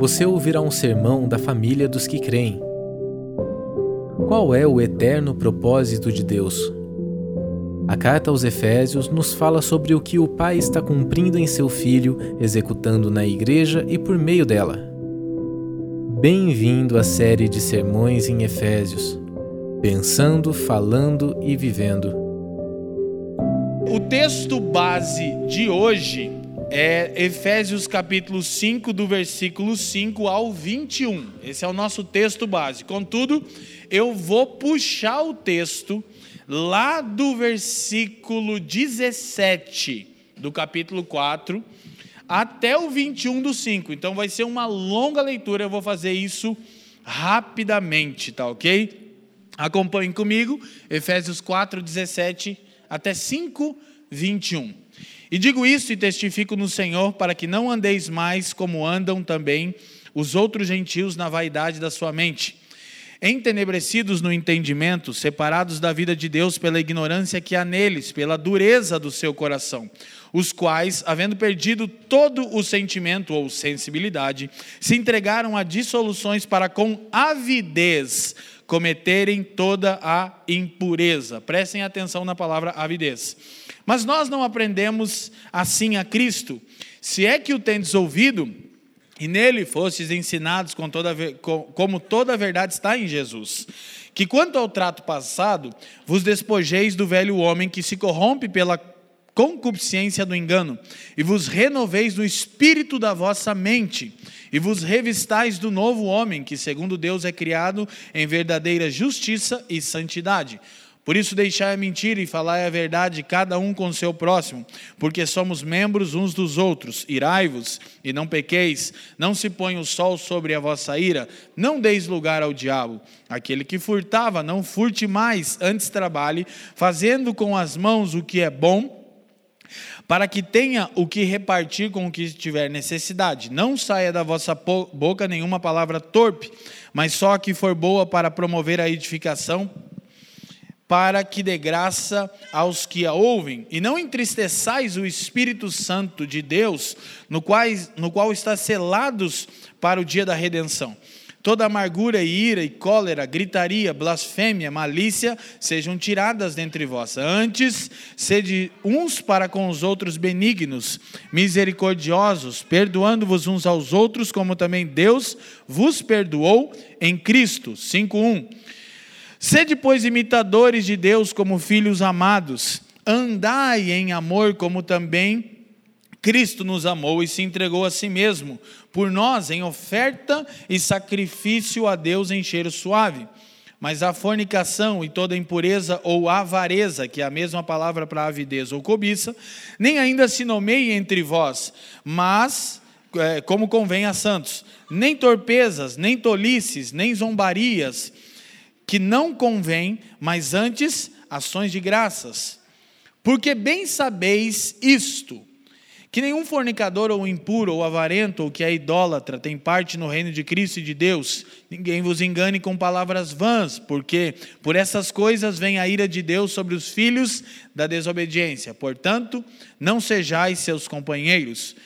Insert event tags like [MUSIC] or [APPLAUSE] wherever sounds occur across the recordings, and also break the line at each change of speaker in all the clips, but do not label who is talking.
você ouvirá um sermão da família dos que creem. Qual é o eterno propósito de Deus? A carta aos Efésios nos fala sobre o que o Pai está cumprindo em seu Filho, executando na Igreja e por meio dela. Bem-vindo à série de sermões em Efésios, pensando, falando e vivendo.
O texto base de hoje é Efésios capítulo 5, do versículo 5 ao 21. Esse é o nosso texto base. Contudo, eu vou puxar o texto lá do versículo 17 do capítulo 4 até o 21 do 5. Então vai ser uma longa leitura, eu vou fazer isso rapidamente, tá ok? Acompanhe comigo, Efésios 4, 17 até 5, 21. E digo isso e testifico no Senhor, para que não andeis mais como andam também os outros gentios na vaidade da sua mente, entenebrecidos no entendimento, separados da vida de Deus pela ignorância que há neles, pela dureza do seu coração, os quais, havendo perdido todo o sentimento ou sensibilidade, se entregaram a dissoluções para com avidez cometerem toda a impureza. Prestem atenção na palavra avidez. Mas nós não aprendemos assim a Cristo. Se é que o tendes ouvido, e nele fostes ensinados com toda, como toda a verdade está em Jesus. Que quanto ao trato passado, vos despojeis do velho homem que se corrompe pela concupiscência do engano, e vos renoveis no espírito da vossa mente, e vos revistais do novo homem, que segundo Deus é criado em verdadeira justiça e santidade. Por isso, deixai a mentira e falai a verdade, cada um com o seu próximo, porque somos membros uns dos outros. Irai-vos e não pequeis, não se põe o sol sobre a vossa ira, não deis lugar ao diabo. Aquele que furtava, não furte mais, antes trabalhe, fazendo com as mãos o que é bom para que tenha o que repartir com o que tiver necessidade. Não saia da vossa boca nenhuma palavra torpe, mas só a que for boa para promover a edificação, para que dê graça aos que a ouvem. E não entristeçais o Espírito Santo de Deus, no qual, no qual está selados para o dia da redenção. Toda amargura e ira e cólera, gritaria, blasfêmia, malícia sejam tiradas dentre vós. Antes, sede uns para com os outros benignos, misericordiosos, perdoando-vos uns aos outros, como também Deus vos perdoou em Cristo. 5:1. Sede, pois, imitadores de Deus como filhos amados. Andai em amor, como também Cristo nos amou e se entregou a si mesmo por nós em oferta e sacrifício a Deus em cheiro suave. Mas a fornicação e toda impureza ou avareza, que é a mesma palavra para avidez ou cobiça, nem ainda se nomeie entre vós, mas é, como convém a santos, nem torpezas, nem tolices, nem zombarias, que não convém, mas antes ações de graças. Porque bem sabeis isto, que nenhum fornicador ou impuro ou avarento ou que é idólatra tem parte no reino de Cristo e de Deus. Ninguém vos engane com palavras vãs, porque por essas coisas vem a ira de Deus sobre os filhos da desobediência. Portanto, não sejais seus companheiros.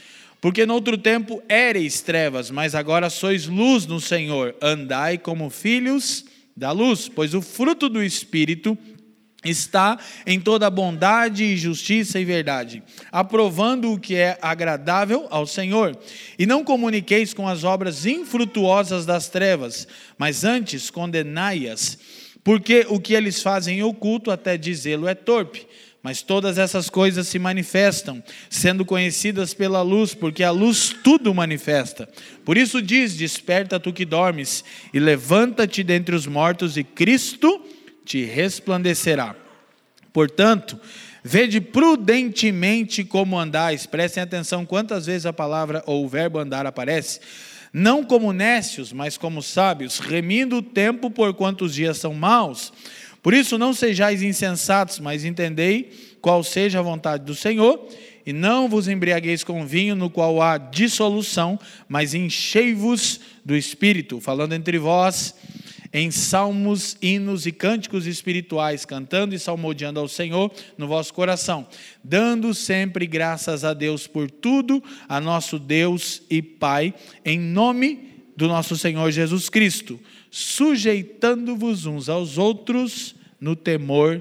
Porque no outro tempo éreis trevas, mas agora sois luz no Senhor. Andai como filhos da luz, pois o fruto do Espírito está em toda bondade justiça e verdade, aprovando o que é agradável ao Senhor. E não comuniqueis com as obras infrutuosas das trevas, mas antes condenai-as, porque o que eles fazem em oculto, até dizê-lo, é torpe. Mas todas essas coisas se manifestam, sendo conhecidas pela luz, porque a luz tudo manifesta. Por isso diz: Desperta tu que dormes, e levanta-te dentre os mortos, e Cristo te resplandecerá. Portanto, vede prudentemente como andais. Prestem atenção quantas vezes a palavra ou o verbo andar aparece. Não como nécios, mas como sábios, remindo o tempo por quantos dias são maus. Por isso não sejais insensatos, mas entendei qual seja a vontade do Senhor, e não vos embriagueis com vinho no qual há dissolução, mas enchei-vos do Espírito, falando entre vós em salmos, hinos e cânticos espirituais, cantando e salmodiando ao Senhor no vosso coração, dando sempre graças a Deus por tudo, a nosso Deus e Pai, em nome do nosso Senhor Jesus Cristo, sujeitando-vos uns aos outros no temor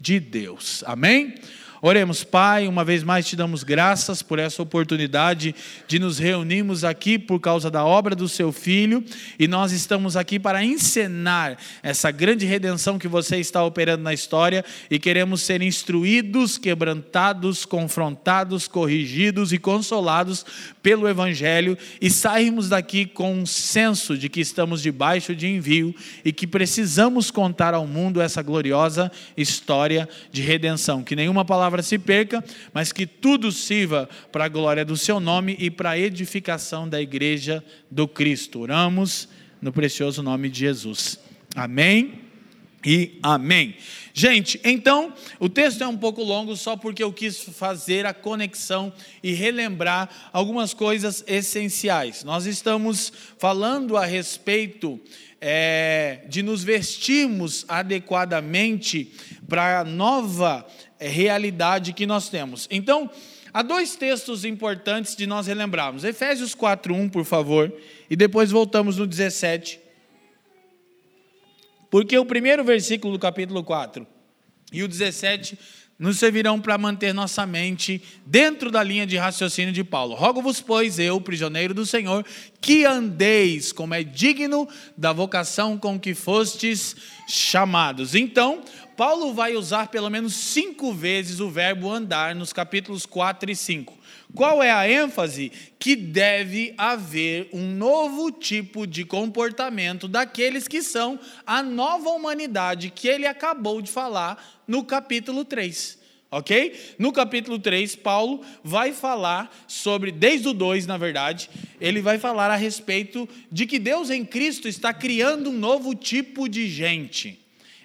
de Deus. Amém? Oremos, Pai, uma vez mais te damos graças por essa oportunidade de nos reunirmos aqui por causa da obra do seu filho e nós estamos aqui para encenar essa grande redenção que você está operando na história e queremos ser instruídos, quebrantados, confrontados, corrigidos e consolados pelo evangelho e sairmos daqui com um senso de que estamos debaixo de envio e que precisamos contar ao mundo essa gloriosa história de redenção, que nenhuma palavra palavra se perca, mas que tudo sirva para a glória do seu nome e para a edificação da igreja do Cristo. Oramos no precioso nome de Jesus. Amém e amém. Gente, então, o texto é um pouco longo só porque eu quis fazer a conexão e relembrar algumas coisas essenciais. Nós estamos falando a respeito é, de nos vestirmos adequadamente para a nova realidade que nós temos. Então, há dois textos importantes de nós relembrarmos. Efésios 4:1, por favor, e depois voltamos no 17. Porque o primeiro versículo do capítulo 4 e o 17 nos servirão para manter nossa mente dentro da linha de raciocínio de Paulo. Rogo-vos, pois, eu, prisioneiro do Senhor, que andeis como é digno da vocação com que fostes chamados. Então, Paulo vai usar pelo menos cinco vezes o verbo andar nos capítulos 4 e 5. Qual é a ênfase? Que deve haver um novo tipo de comportamento daqueles que são a nova humanidade que ele acabou de falar no capítulo 3 ok? No capítulo 3, Paulo vai falar sobre, desde o 2, na verdade, ele vai falar a respeito de que Deus em Cristo está criando um novo tipo de gente.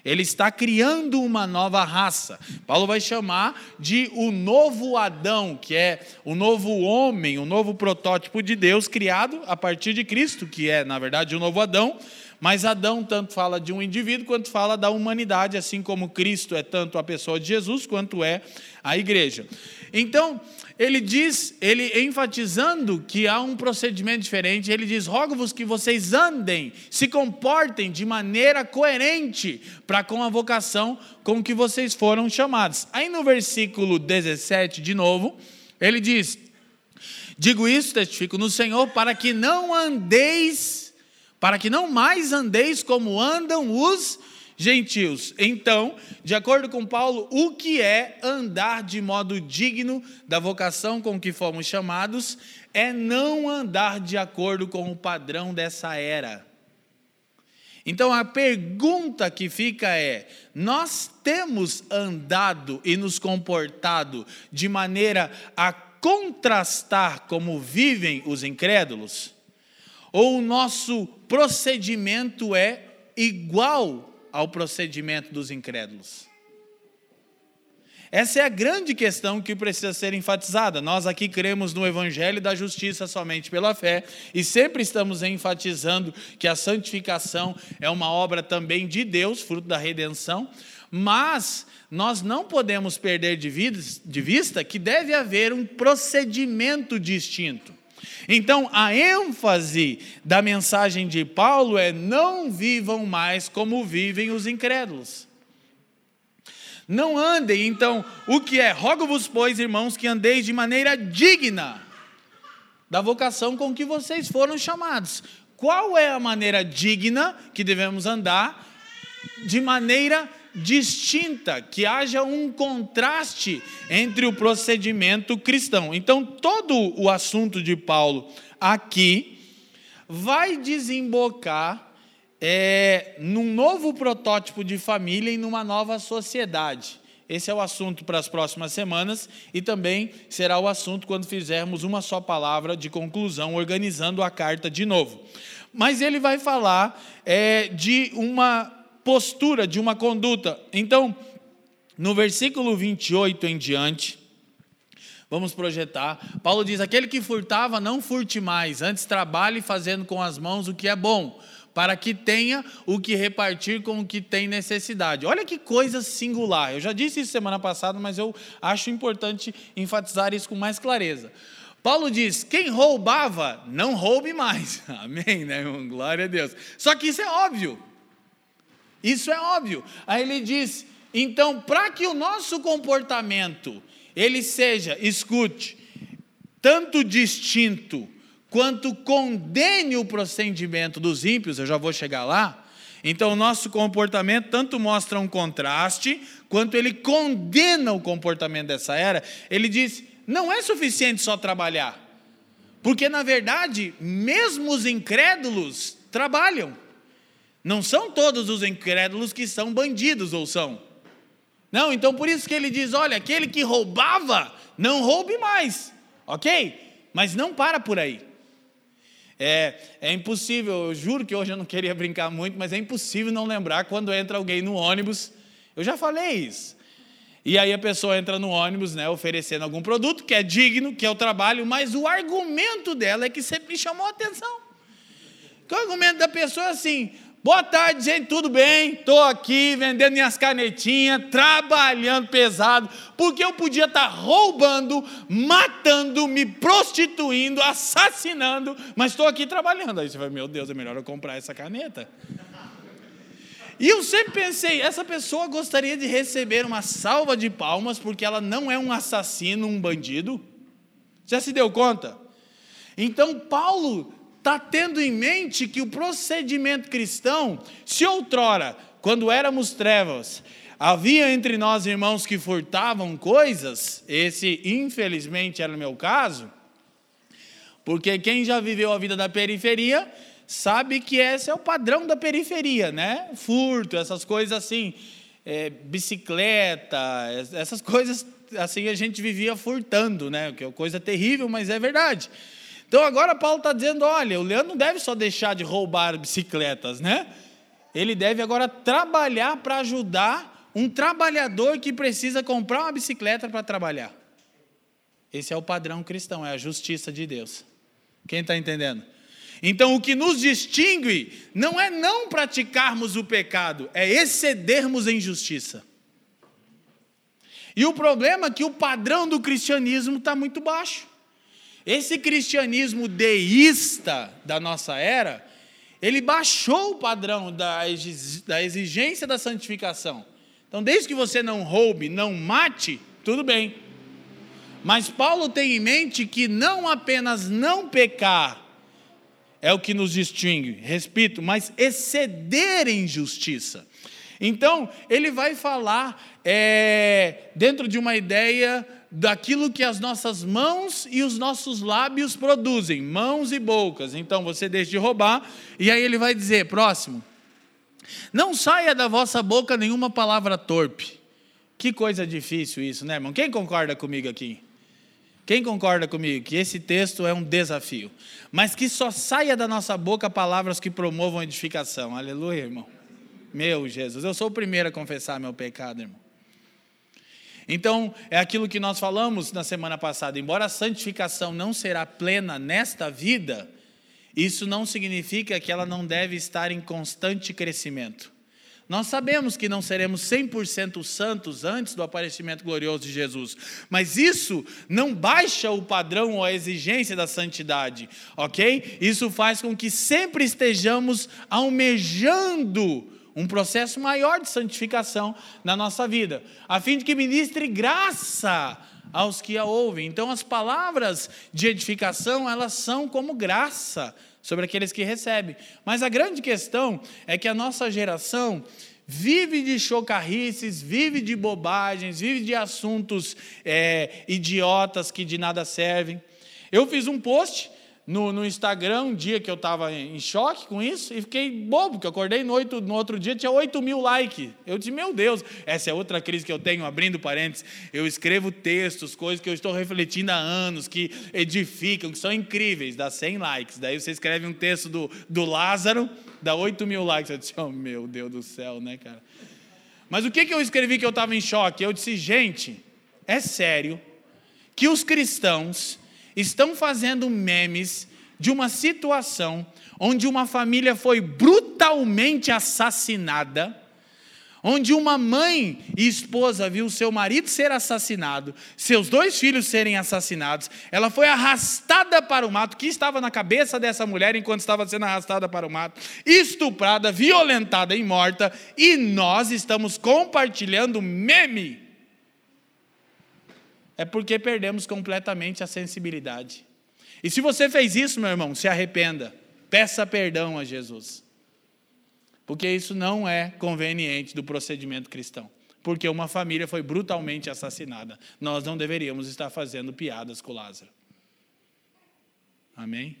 Ele está criando uma nova raça. Paulo vai chamar de o novo Adão, que é o novo homem, o novo protótipo de Deus criado a partir de Cristo, que é, na verdade, o novo Adão. Mas Adão tanto fala de um indivíduo quanto fala da humanidade, assim como Cristo é tanto a pessoa de Jesus quanto é a igreja. Então, ele diz, ele enfatizando que há um procedimento diferente, ele diz: rogo-vos que vocês andem, se comportem de maneira coerente para com a vocação com que vocês foram chamados. Aí no versículo 17, de novo, ele diz: Digo isso, testifico no Senhor, para que não andeis para que não mais andeis como andam os gentios. Então, de acordo com Paulo, o que é andar de modo digno da vocação com que fomos chamados é não andar de acordo com o padrão dessa era. Então a pergunta que fica é: nós temos andado e nos comportado de maneira a contrastar como vivem os incrédulos? ou o nosso procedimento é igual ao procedimento dos incrédulos? Essa é a grande questão que precisa ser enfatizada. Nós aqui cremos no Evangelho da justiça somente pela fé e sempre estamos enfatizando que a santificação é uma obra também de Deus, fruto da redenção, mas nós não podemos perder de vista que deve haver um procedimento distinto. Então, a ênfase da mensagem de Paulo é: não vivam mais como vivem os incrédulos. Não andem, então, o que é? Rogo-vos, pois, irmãos, que andeis de maneira digna da vocação com que vocês foram chamados. Qual é a maneira digna que devemos andar? De maneira distinta, que haja um contraste entre o procedimento cristão. Então, todo o assunto de Paulo aqui vai desembocar é, num novo protótipo de família e numa nova sociedade. Esse é o assunto para as próximas semanas e também será o assunto quando fizermos uma só palavra de conclusão, organizando a carta de novo. Mas ele vai falar é, de uma postura, de uma conduta. Então, no versículo 28 em diante, vamos projetar. Paulo diz: Aquele que furtava, não furte mais, antes trabalhe fazendo com as mãos o que é bom, para que tenha o que repartir com o que tem necessidade. Olha que coisa singular. Eu já disse isso semana passada, mas eu acho importante enfatizar isso com mais clareza. Paulo diz: quem roubava, não roube mais. [LAUGHS] Amém, né? Glória a Deus. Só que isso é óbvio. Isso é óbvio. Aí ele diz: então, para que o nosso comportamento ele seja, escute, tanto distinto quanto condene o procedimento dos ímpios, eu já vou chegar lá. Então, o nosso comportamento tanto mostra um contraste, quanto ele condena o comportamento dessa era. Ele diz: não é suficiente só trabalhar, porque na verdade, mesmo os incrédulos trabalham. Não são todos os incrédulos que são bandidos ou são. Não, então por isso que ele diz: olha, aquele que roubava, não roube mais, ok? Mas não para por aí. É, é impossível, eu juro que hoje eu não queria brincar muito, mas é impossível não lembrar quando entra alguém no ônibus. Eu já falei isso. E aí a pessoa entra no ônibus, né, oferecendo algum produto que é digno, que é o trabalho, mas o argumento dela é que sempre me chamou a atenção. O argumento da pessoa é assim: Boa tarde, gente, tudo bem? Estou aqui vendendo minhas canetinhas, trabalhando pesado, porque eu podia estar tá roubando, matando, me prostituindo, assassinando, mas estou aqui trabalhando. Aí você vai, meu Deus, é melhor eu comprar essa caneta. E eu sempre pensei, essa pessoa gostaria de receber uma salva de palmas porque ela não é um assassino, um bandido? Já se deu conta? Então, Paulo está tendo em mente que o procedimento cristão, se outrora, quando éramos trevas, havia entre nós irmãos que furtavam coisas, esse infelizmente era o meu caso, porque quem já viveu a vida da periferia sabe que esse é o padrão da periferia, né? Furto, essas coisas assim, é, bicicleta, essas coisas assim a gente vivia furtando, né? Que é coisa terrível, mas é verdade. Então agora Paulo está dizendo: olha, o Leandro não deve só deixar de roubar bicicletas, né? Ele deve agora trabalhar para ajudar um trabalhador que precisa comprar uma bicicleta para trabalhar. Esse é o padrão cristão, é a justiça de Deus. Quem está entendendo? Então, o que nos distingue não é não praticarmos o pecado, é excedermos em justiça. E o problema é que o padrão do cristianismo está muito baixo. Esse cristianismo deísta da nossa era, ele baixou o padrão da exigência da santificação. Então, desde que você não roube, não mate, tudo bem. Mas Paulo tem em mente que não apenas não pecar é o que nos distingue, repito, mas exceder em justiça. Então, ele vai falar é, dentro de uma ideia daquilo que as nossas mãos e os nossos lábios produzem, mãos e bocas. Então você deixa de roubar, e aí ele vai dizer: próximo, não saia da vossa boca nenhuma palavra torpe. Que coisa difícil isso, né, irmão? Quem concorda comigo aqui? Quem concorda comigo que esse texto é um desafio? Mas que só saia da nossa boca palavras que promovam edificação. Aleluia, irmão. Meu Jesus, eu sou o primeiro a confessar meu pecado, irmão. Então, é aquilo que nós falamos na semana passada. Embora a santificação não será plena nesta vida, isso não significa que ela não deve estar em constante crescimento. Nós sabemos que não seremos 100% santos antes do aparecimento glorioso de Jesus, mas isso não baixa o padrão ou a exigência da santidade, ok? Isso faz com que sempre estejamos almejando um processo maior de santificação na nossa vida, a fim de que ministre graça aos que a ouvem. Então, as palavras de edificação, elas são como graça sobre aqueles que recebem. Mas a grande questão é que a nossa geração vive de chocarrices, vive de bobagens, vive de assuntos é, idiotas que de nada servem. Eu fiz um post no, no Instagram um dia que eu estava em choque com isso e fiquei bobo, porque eu acordei no, oito, no outro dia, tinha 8 mil likes. Eu disse, meu Deus, essa é outra crise que eu tenho, abrindo parênteses. Eu escrevo textos, coisas que eu estou refletindo há anos, que edificam, que são incríveis, dá 100 likes. Daí você escreve um texto do, do Lázaro, dá 8 mil likes. Eu disse, oh meu Deus do céu, né, cara? Mas o que, que eu escrevi que eu estava em choque? Eu disse, gente, é sério que os cristãos estão fazendo memes de uma situação onde uma família foi brutalmente assassinada, onde uma mãe e esposa viu seu marido ser assassinado, seus dois filhos serem assassinados, ela foi arrastada para o mato, que estava na cabeça dessa mulher enquanto estava sendo arrastada para o mato, estuprada, violentada e morta, e nós estamos compartilhando meme. É porque perdemos completamente a sensibilidade. E se você fez isso, meu irmão, se arrependa. Peça perdão a Jesus. Porque isso não é conveniente do procedimento cristão. Porque uma família foi brutalmente assassinada. Nós não deveríamos estar fazendo piadas com Lázaro. Amém?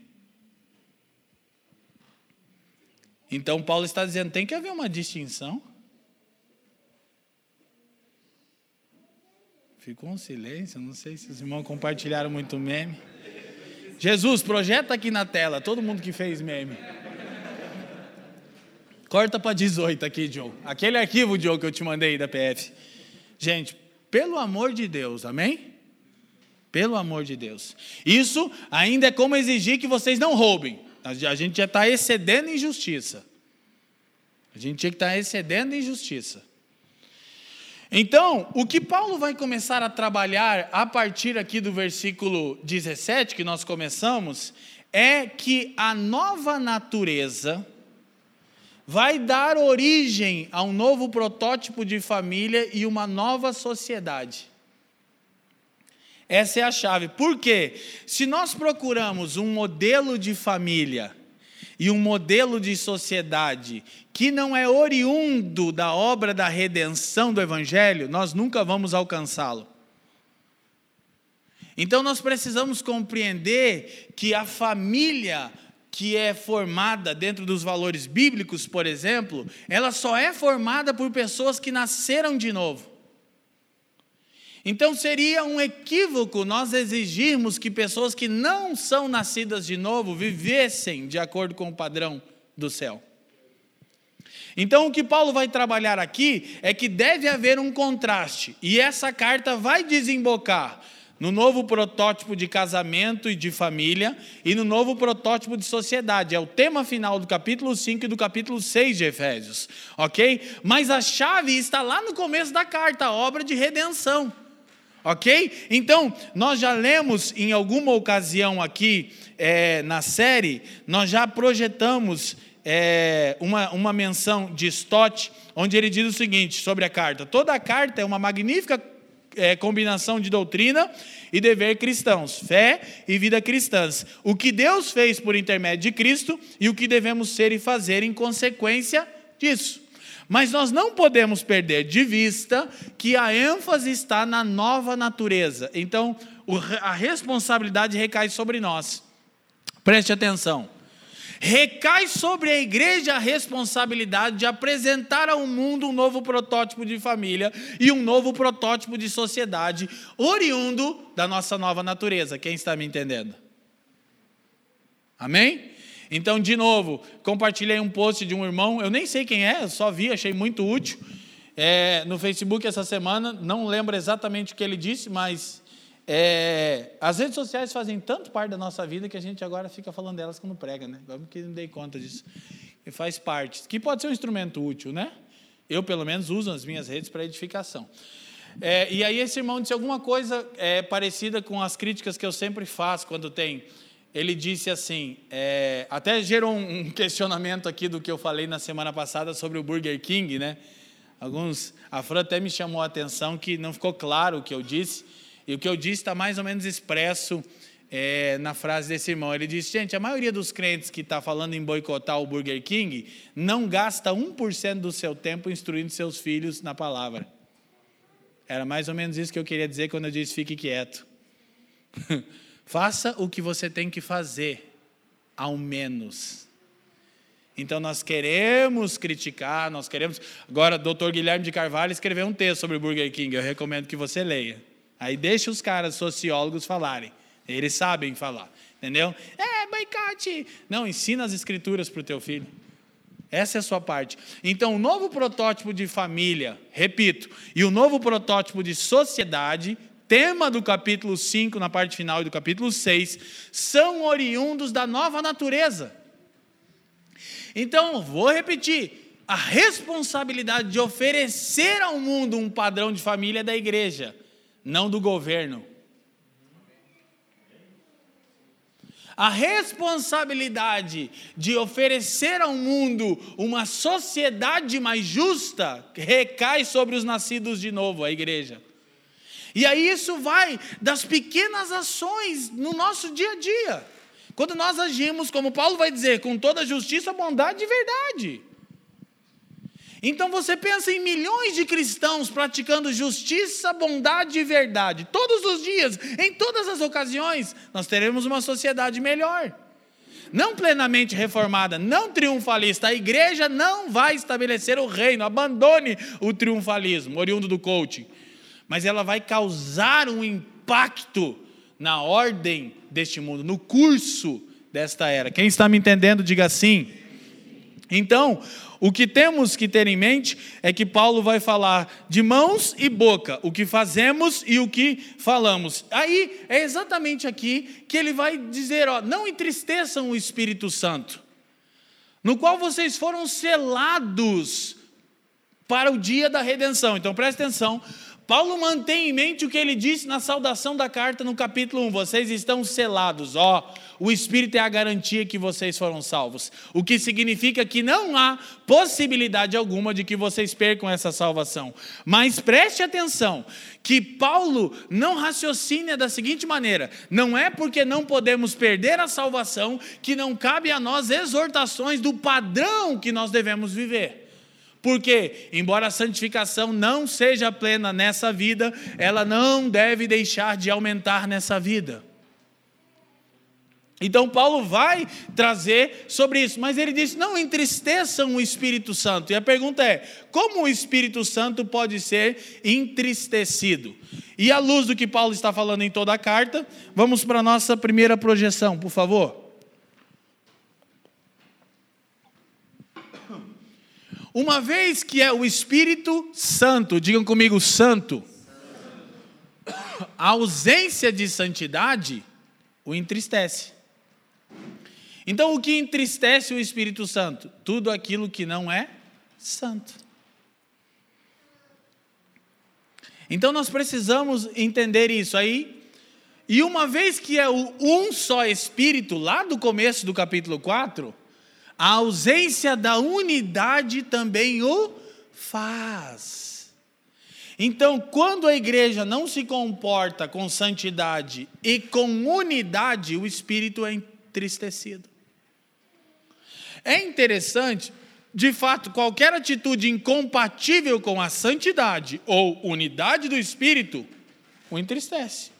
Então Paulo está dizendo: tem que haver uma distinção. Ficou um silêncio, não sei se os irmãos compartilharam muito meme. Jesus, projeta aqui na tela, todo mundo que fez meme. Corta para 18 aqui, Joe. Aquele arquivo, Joe, que eu te mandei da PF. Gente, pelo amor de Deus, amém? Pelo amor de Deus. Isso ainda é como exigir que vocês não roubem. A gente já está excedendo em justiça. A gente tinha que estar tá excedendo em justiça. Então, o que Paulo vai começar a trabalhar a partir aqui do versículo 17, que nós começamos, é que a nova natureza vai dar origem a um novo protótipo de família e uma nova sociedade. Essa é a chave. Por quê? Se nós procuramos um modelo de família e um modelo de sociedade que não é oriundo da obra da redenção do Evangelho, nós nunca vamos alcançá-lo. Então nós precisamos compreender que a família que é formada dentro dos valores bíblicos, por exemplo, ela só é formada por pessoas que nasceram de novo. Então seria um equívoco nós exigirmos que pessoas que não são nascidas de novo vivessem de acordo com o padrão do céu. Então o que Paulo vai trabalhar aqui é que deve haver um contraste, e essa carta vai desembocar no novo protótipo de casamento e de família e no novo protótipo de sociedade. É o tema final do capítulo 5 e do capítulo 6 de Efésios, ok? Mas a chave está lá no começo da carta, a obra de redenção. Ok? Então, nós já lemos em alguma ocasião aqui é, na série, nós já projetamos é, uma, uma menção de Stott, onde ele diz o seguinte sobre a carta: toda a carta é uma magnífica é, combinação de doutrina e dever cristãos, fé e vida cristãs. O que Deus fez por intermédio de Cristo e o que devemos ser e fazer em consequência disso. Mas nós não podemos perder de vista que a ênfase está na nova natureza. Então, a responsabilidade recai sobre nós. Preste atenção. Recai sobre a igreja a responsabilidade de apresentar ao mundo um novo protótipo de família e um novo protótipo de sociedade, oriundo da nossa nova natureza. Quem está me entendendo? Amém? Então, de novo, compartilhei um post de um irmão, eu nem sei quem é, só vi, achei muito útil, é, no Facebook essa semana, não lembro exatamente o que ele disse, mas é, as redes sociais fazem tanto parte da nossa vida que a gente agora fica falando delas quando prega, né? Vamos que não dei conta disso. E faz parte, que pode ser um instrumento útil, né? Eu, pelo menos, uso as minhas redes para edificação. É, e aí esse irmão disse alguma coisa é, parecida com as críticas que eu sempre faço quando tem ele disse assim, é, até gerou um questionamento aqui do que eu falei na semana passada sobre o Burger King, né? Alguns, a Fran até me chamou a atenção que não ficou claro o que eu disse, e o que eu disse está mais ou menos expresso é, na frase desse irmão. Ele disse, gente, a maioria dos crentes que está falando em boicotar o Burger King não gasta 1% do seu tempo instruindo seus filhos na palavra. Era mais ou menos isso que eu queria dizer quando eu disse fique quieto. [LAUGHS] Faça o que você tem que fazer, ao menos. Então nós queremos criticar, nós queremos. Agora, doutor Guilherme de Carvalho escreveu um texto sobre o Burger King, eu recomendo que você leia. Aí deixa os caras sociólogos falarem. Eles sabem falar. Entendeu? É, boicote. Não, ensina as escrituras para o teu filho. Essa é a sua parte. Então, o novo protótipo de família, repito, e o novo protótipo de sociedade tema do capítulo 5, na parte final, e do capítulo 6, são oriundos da nova natureza. Então, vou repetir: a responsabilidade de oferecer ao mundo um padrão de família é da igreja, não do governo. A responsabilidade de oferecer ao mundo uma sociedade mais justa recai sobre os nascidos de novo, a igreja. E aí isso vai das pequenas ações no nosso dia a dia. Quando nós agimos, como Paulo vai dizer, com toda justiça, bondade e verdade. Então você pensa em milhões de cristãos praticando justiça, bondade e verdade, todos os dias, em todas as ocasiões, nós teremos uma sociedade melhor. Não plenamente reformada, não triunfalista. A igreja não vai estabelecer o reino, abandone o triunfalismo, oriundo do coaching. Mas ela vai causar um impacto na ordem deste mundo, no curso desta era. Quem está me entendendo, diga sim. Então, o que temos que ter em mente é que Paulo vai falar de mãos e boca, o que fazemos e o que falamos. Aí é exatamente aqui que ele vai dizer: ó, não entristeçam o Espírito Santo, no qual vocês foram selados para o dia da redenção. Então preste atenção. Paulo mantém em mente o que ele disse na saudação da carta no capítulo 1: vocês estão selados, ó, o Espírito é a garantia que vocês foram salvos. O que significa que não há possibilidade alguma de que vocês percam essa salvação. Mas preste atenção que Paulo não raciocina da seguinte maneira: não é porque não podemos perder a salvação que não cabe a nós exortações do padrão que nós devemos viver. Porque, embora a santificação não seja plena nessa vida, ela não deve deixar de aumentar nessa vida. Então, Paulo vai trazer sobre isso, mas ele diz: não entristeçam o Espírito Santo. E a pergunta é: como o Espírito Santo pode ser entristecido? E à luz do que Paulo está falando em toda a carta, vamos para a nossa primeira projeção, por favor. Uma vez que é o Espírito Santo, digam comigo, santo, a ausência de santidade o entristece. Então, o que entristece o Espírito Santo? Tudo aquilo que não é santo. Então, nós precisamos entender isso aí. E uma vez que é o um só Espírito, lá do começo do capítulo 4, a ausência da unidade também o faz. Então, quando a igreja não se comporta com santidade e com unidade, o espírito é entristecido. É interessante, de fato, qualquer atitude incompatível com a santidade ou unidade do espírito o entristece.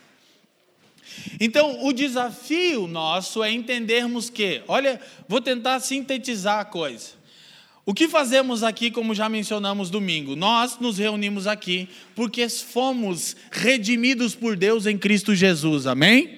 Então, o desafio nosso é entendermos que, olha, vou tentar sintetizar a coisa. O que fazemos aqui, como já mencionamos domingo? Nós nos reunimos aqui porque fomos redimidos por Deus em Cristo Jesus, amém?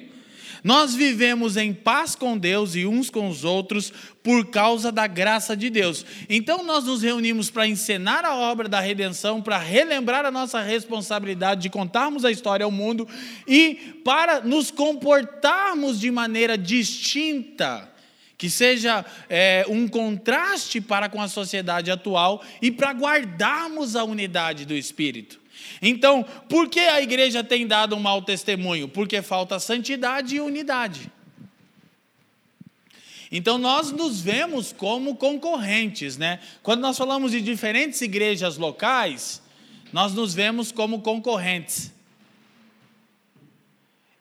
Nós vivemos em paz com Deus e uns com os outros por causa da graça de Deus. Então nós nos reunimos para encenar a obra da redenção, para relembrar a nossa responsabilidade de contarmos a história ao mundo e para nos comportarmos de maneira distinta que seja é, um contraste para com a sociedade atual e para guardarmos a unidade do Espírito. Então, por que a igreja tem dado um mau testemunho? Porque falta santidade e unidade. Então nós nos vemos como concorrentes, né? Quando nós falamos de diferentes igrejas locais, nós nos vemos como concorrentes.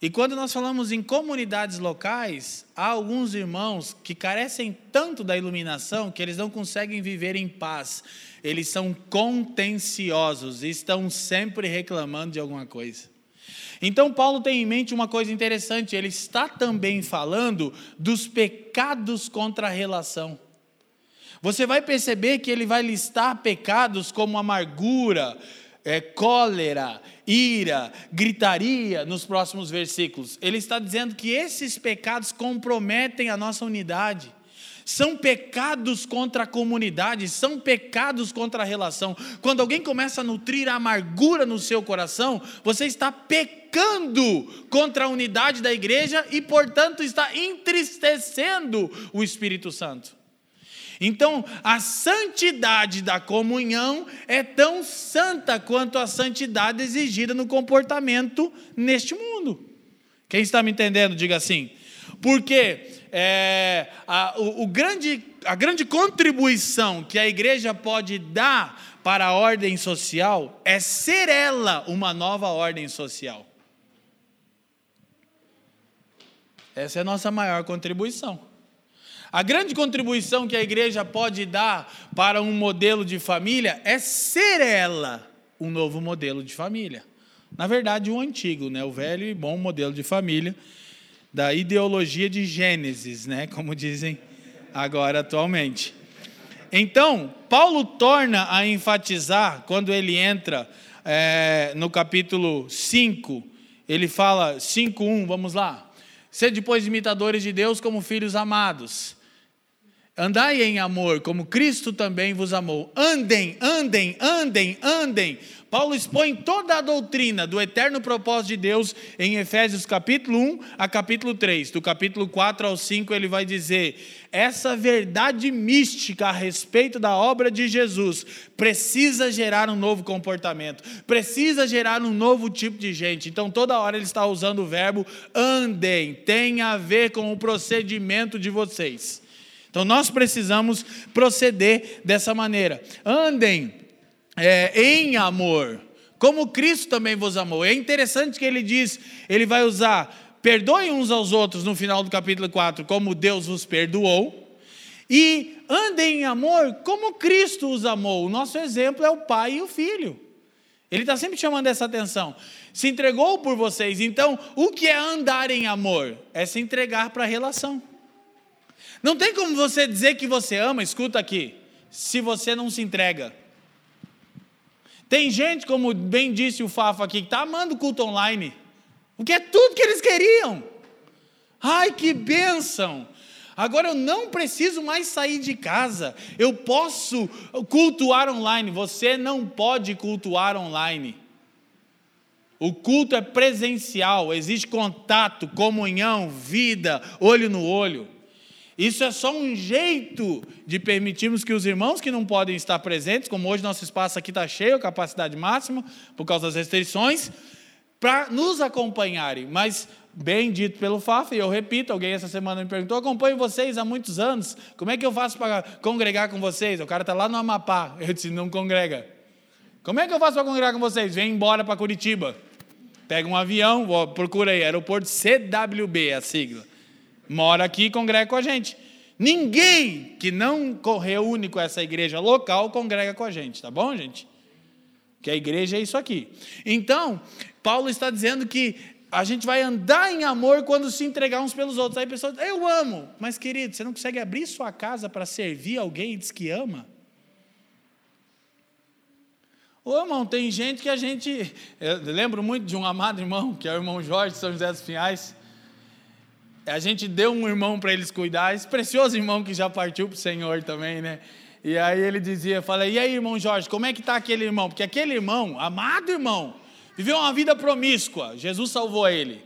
E quando nós falamos em comunidades locais, há alguns irmãos que carecem tanto da iluminação que eles não conseguem viver em paz. Eles são contenciosos e estão sempre reclamando de alguma coisa. Então, Paulo tem em mente uma coisa interessante, ele está também falando dos pecados contra a relação. Você vai perceber que ele vai listar pecados como amargura, é, cólera, ira, gritaria nos próximos versículos. Ele está dizendo que esses pecados comprometem a nossa unidade. São pecados contra a comunidade, são pecados contra a relação. Quando alguém começa a nutrir a amargura no seu coração, você está pecando contra a unidade da igreja e, portanto, está entristecendo o Espírito Santo. Então, a santidade da comunhão é tão santa quanto a santidade exigida no comportamento neste mundo. Quem está me entendendo, diga assim. Porque é, a, o, o grande, a grande contribuição que a igreja pode dar para a ordem social é ser ela uma nova ordem social. Essa é a nossa maior contribuição. A grande contribuição que a igreja pode dar para um modelo de família é ser ela um novo modelo de família. Na verdade, o antigo, né? o velho e bom modelo de família da ideologia de Gênesis, né? como dizem agora atualmente. Então, Paulo torna a enfatizar, quando ele entra é, no capítulo 5, ele fala 5.1, vamos lá. Sede depois imitadores de Deus como filhos amados. Andai em amor, como Cristo também vos amou. Andem, andem, andem, andem. Paulo expõe toda a doutrina do eterno propósito de Deus em Efésios capítulo 1 a capítulo 3. Do capítulo 4 ao 5 ele vai dizer: essa verdade mística a respeito da obra de Jesus precisa gerar um novo comportamento, precisa gerar um novo tipo de gente. Então toda hora ele está usando o verbo andem, tem a ver com o procedimento de vocês. Então nós precisamos proceder dessa maneira. Andem é, em amor, como Cristo também vos amou. É interessante que ele diz, ele vai usar, perdoem uns aos outros no final do capítulo 4, como Deus vos perdoou. E andem em amor como Cristo os amou. O nosso exemplo é o pai e o filho. Ele está sempre chamando essa atenção. Se entregou por vocês. Então, o que é andar em amor? É se entregar para a relação. Não tem como você dizer que você ama, escuta aqui, se você não se entrega. Tem gente, como bem disse o Fafo aqui, que está amando o culto online, o que é tudo que eles queriam. Ai, que bênção! Agora eu não preciso mais sair de casa, eu posso cultuar online. Você não pode cultuar online. O culto é presencial, existe contato, comunhão, vida, olho no olho. Isso é só um jeito de permitirmos que os irmãos que não podem estar presentes, como hoje nosso espaço aqui está cheio, capacidade máxima, por causa das restrições, para nos acompanharem. Mas, bem dito pelo Fafa, e eu repito, alguém essa semana me perguntou: acompanho vocês há muitos anos, como é que eu faço para congregar com vocês? O cara está lá no Amapá, eu disse: não congrega. Como é que eu faço para congregar com vocês? Vem embora para Curitiba. Pega um avião, procura aí, aeroporto CWB, a sigla mora aqui e congrega com a gente. Ninguém que não reúne com essa igreja local congrega com a gente, tá bom, gente? Que a igreja é isso aqui. Então, Paulo está dizendo que a gente vai andar em amor quando se entregar uns pelos outros. Aí a pessoa diz, eu amo. Mas, querido, você não consegue abrir sua casa para servir alguém e diz que ama? Ô irmão, tem gente que a gente. Eu lembro muito de um amado irmão, que é o irmão Jorge de São José dos Pinhais. A gente deu um irmão para eles cuidar, esse precioso irmão que já partiu para o Senhor também, né? E aí ele dizia, fala, e aí irmão Jorge, como é que está aquele irmão? Porque aquele irmão, amado irmão, viveu uma vida promíscua, Jesus salvou ele.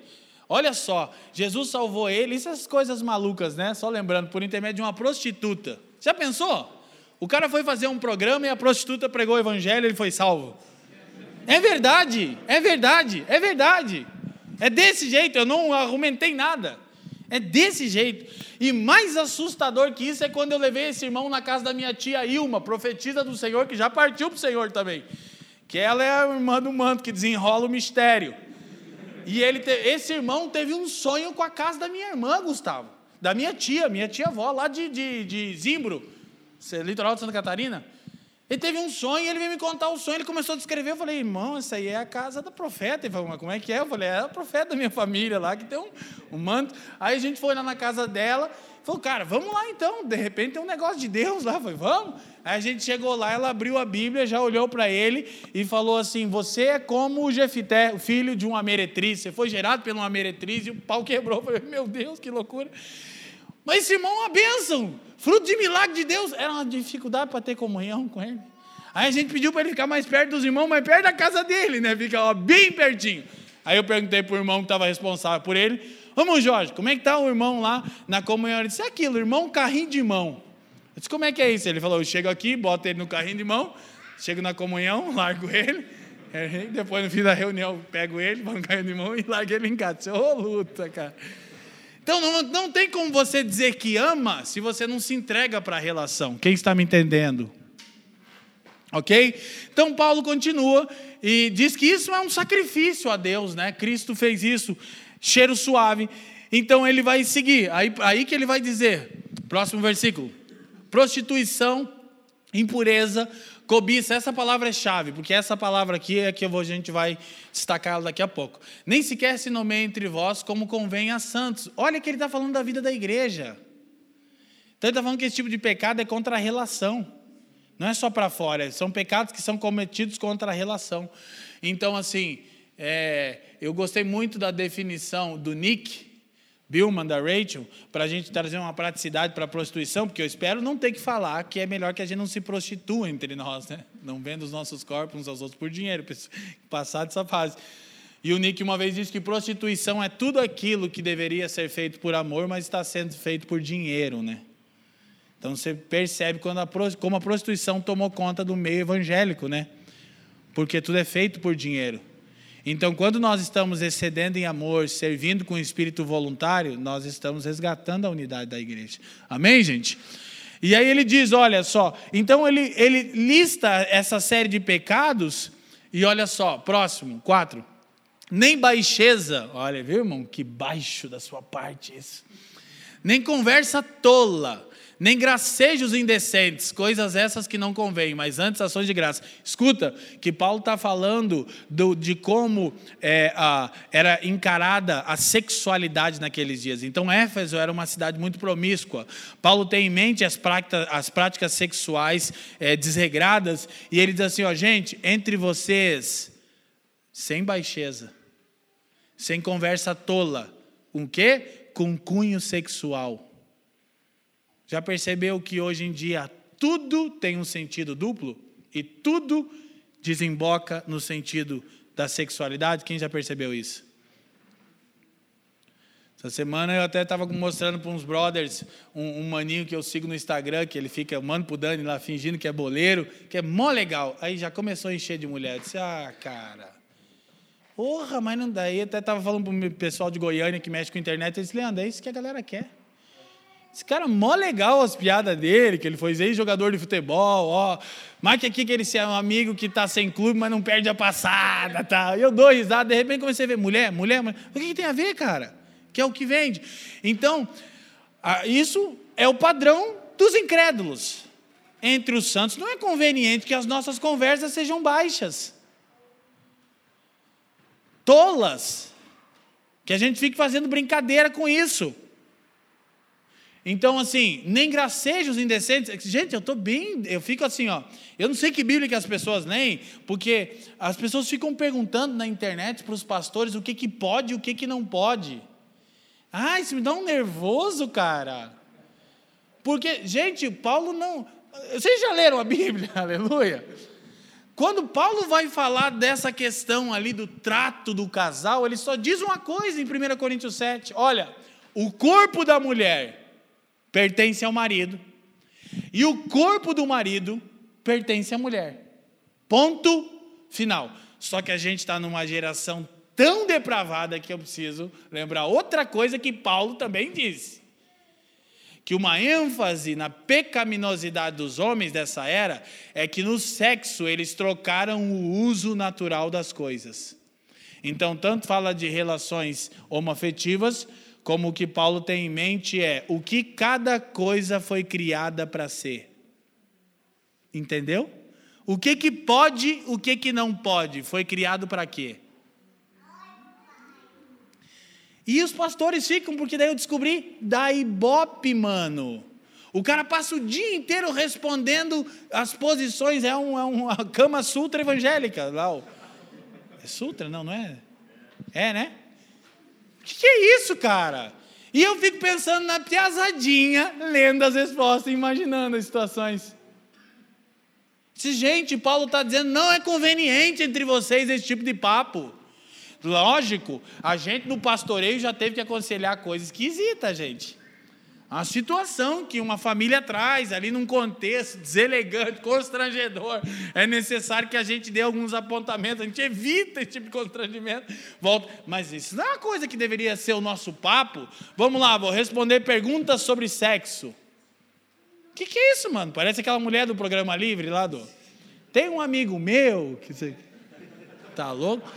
Olha só, Jesus salvou ele, essas coisas malucas, né? Só lembrando, por intermédio de uma prostituta. Já pensou? O cara foi fazer um programa e a prostituta pregou o evangelho e ele foi salvo. É verdade, é verdade, é verdade. É desse jeito, eu não argumentei nada. É desse jeito. E mais assustador que isso é quando eu levei esse irmão na casa da minha tia Ilma, profetisa do Senhor, que já partiu para o Senhor também. Que ela é a irmã do manto que desenrola o mistério. E ele te... esse irmão teve um sonho com a casa da minha irmã, Gustavo. Da minha tia, minha tia avó, lá de, de, de Zimbro, litoral de Santa Catarina. Ele teve um sonho, ele veio me contar o sonho, ele começou a descrever. Eu falei, irmão, essa aí é a casa da profeta. Ele falou, mas como é que é? Eu falei, é a profeta da minha família lá, que tem um, um manto. Aí a gente foi lá na casa dela, falou, cara, vamos lá então. De repente tem um negócio de Deus lá. Eu falei, vamos. Aí a gente chegou lá, ela abriu a Bíblia, já olhou para ele e falou assim: Você é como o Jefité, o filho de uma meretriz. Você foi gerado por uma meretriz e o pau quebrou. Eu falei, meu Deus, que loucura. Mas esse irmão uma bênção, fruto de milagre de Deus. Era uma dificuldade para ter comunhão com ele. Aí a gente pediu para ele ficar mais perto dos irmãos, mais perto da casa dele, né? Fica ó, bem pertinho. Aí eu perguntei para o irmão que estava responsável por ele: Vamos, Jorge, como é que está o irmão lá na comunhão? Ele disse: é aquilo, irmão, carrinho de mão. Eu disse, como é que é isso? Ele falou, eu chego aqui, boto ele no carrinho de mão, chego na comunhão, [LAUGHS] largo ele, depois no fim da reunião pego ele, vou no carrinho de mão e largo ele em casa. Ô, oh, luta, cara. Então não, não tem como você dizer que ama se você não se entrega para a relação. Quem está me entendendo? Ok? Então Paulo continua e diz que isso é um sacrifício a Deus, né? Cristo fez isso, cheiro suave. Então ele vai seguir, aí, aí que ele vai dizer, próximo versículo: prostituição, impureza, cobiça, essa palavra é chave, porque essa palavra aqui é que a gente vai destacar daqui a pouco. Nem sequer se nomeia entre vós como convém a santos. Olha que ele está falando da vida da igreja. Então ele está falando que esse tipo de pecado é contra a relação. Não é só para fora, são pecados que são cometidos contra a relação. Então, assim, é, eu gostei muito da definição do Nick Billman, da Rachel, para a gente trazer uma praticidade para a prostituição, porque eu espero não ter que falar que é melhor que a gente não se prostitua entre nós, né? não vendo os nossos corpos uns aos outros por dinheiro, [LAUGHS] passar dessa fase. E o Nick uma vez disse que prostituição é tudo aquilo que deveria ser feito por amor, mas está sendo feito por dinheiro, né? Então você percebe quando a, como a prostituição tomou conta do meio evangélico, né? Porque tudo é feito por dinheiro. Então, quando nós estamos excedendo em amor, servindo com espírito voluntário, nós estamos resgatando a unidade da igreja. Amém, gente? E aí ele diz: olha só, então ele, ele lista essa série de pecados, e olha só, próximo, quatro. Nem baixeza, olha, viu, irmão? Que baixo da sua parte isso. Nem conversa tola nem gracejos indecentes, coisas essas que não convêm, mas antes ações de graça. Escuta, que Paulo está falando do, de como é, a, era encarada a sexualidade naqueles dias. Então, Éfeso era uma cidade muito promíscua. Paulo tem em mente as práticas, as práticas sexuais é, desregradas, e ele diz assim: ó, gente, entre vocês, sem baixeza, sem conversa tola, com quê? Com cunho sexual já percebeu que hoje em dia tudo tem um sentido duplo? E tudo desemboca no sentido da sexualidade? Quem já percebeu isso? Essa semana eu até estava mostrando para uns brothers um, um, maninho que eu sigo no Instagram, que ele fica, mano pro Dani lá fingindo que é boleiro, que é mó legal. Aí já começou a encher de mulher. Eu disse, ah, cara. Porra, mas não daí. Até estava falando para o pessoal de Goiânia que mexe com a internet. Eles Leandro, é isso que a galera quer. Esse cara, mó legal as piadas dele, que ele foi ex-jogador de futebol, ó. Marque aqui que ele é um amigo que está sem clube, mas não perde a passada, tá? Eu dou risada, de repente comecei a ver mulher, mulher, mulher. O que, que tem a ver, cara? Que é o que vende. Então, isso é o padrão dos incrédulos. Entre os santos, não é conveniente que as nossas conversas sejam baixas, tolas, que a gente fique fazendo brincadeira com isso. Então, assim, nem gracejos indecentes. Gente, eu estou bem. Eu fico assim, ó. Eu não sei que Bíblia que as pessoas leem, porque as pessoas ficam perguntando na internet para os pastores o que, que pode e o que, que não pode. Ah, isso me dá um nervoso, cara. Porque, gente, Paulo não. Vocês já leram a Bíblia? [LAUGHS] Aleluia. Quando Paulo vai falar dessa questão ali do trato do casal, ele só diz uma coisa em 1 Coríntios 7. Olha, o corpo da mulher pertence ao marido, e o corpo do marido pertence à mulher. Ponto final. Só que a gente está numa geração tão depravada que eu preciso lembrar outra coisa que Paulo também disse. Que uma ênfase na pecaminosidade dos homens dessa era é que no sexo eles trocaram o uso natural das coisas. Então, tanto fala de relações homoafetivas, como o que Paulo tem em mente é o que cada coisa foi criada para ser. Entendeu? O que que pode, o que que não pode, foi criado para quê? E os pastores ficam, porque daí eu descobri da Ibope, mano. O cara passa o dia inteiro respondendo as posições, é, um, é uma cama sutra evangélica. Lá, é sutra? Não, não é? É, né? O que, que é isso, cara? E eu fico pensando na piazadinha, lendo as respostas, imaginando as situações. Se, gente, Paulo está dizendo, não é conveniente entre vocês esse tipo de papo. Lógico, a gente no pastoreio já teve que aconselhar coisas esquisitas, gente. A situação que uma família traz ali num contexto deselegante, constrangedor, é necessário que a gente dê alguns apontamentos, a gente evita esse tipo de constrangimento. Volta. Mas isso não é uma coisa que deveria ser o nosso papo. Vamos lá, vou responder perguntas sobre sexo. O que, que é isso, mano? Parece aquela mulher do programa livre lá do. Tem um amigo meu que. Tá louco?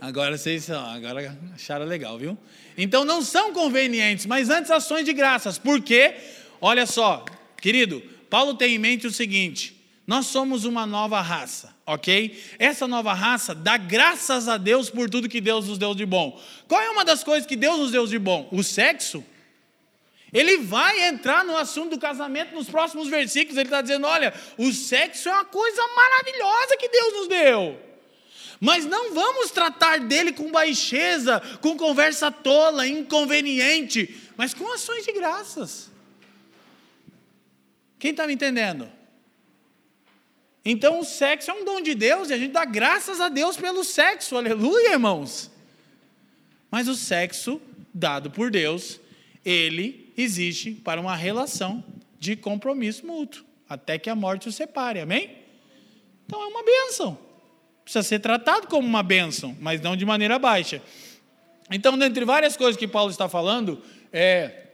Agora vocês agora acharam legal, viu? Então não são convenientes, mas antes ações de graças. Por quê? Olha só, querido, Paulo tem em mente o seguinte: nós somos uma nova raça, ok? Essa nova raça dá graças a Deus por tudo que Deus nos deu de bom. Qual é uma das coisas que Deus nos deu de bom? O sexo. Ele vai entrar no assunto do casamento nos próximos versículos. Ele está dizendo: olha, o sexo é uma coisa maravilhosa que Deus nos deu. Mas não vamos tratar dele com baixeza, com conversa tola, inconveniente, mas com ações de graças. Quem está me entendendo? Então o sexo é um dom de Deus e a gente dá graças a Deus pelo sexo, aleluia, irmãos. Mas o sexo dado por Deus, ele existe para uma relação de compromisso mútuo, até que a morte o separe, amém? Então é uma bênção precisa ser tratado como uma bênção, mas não de maneira baixa. Então, dentre várias coisas que Paulo está falando, é,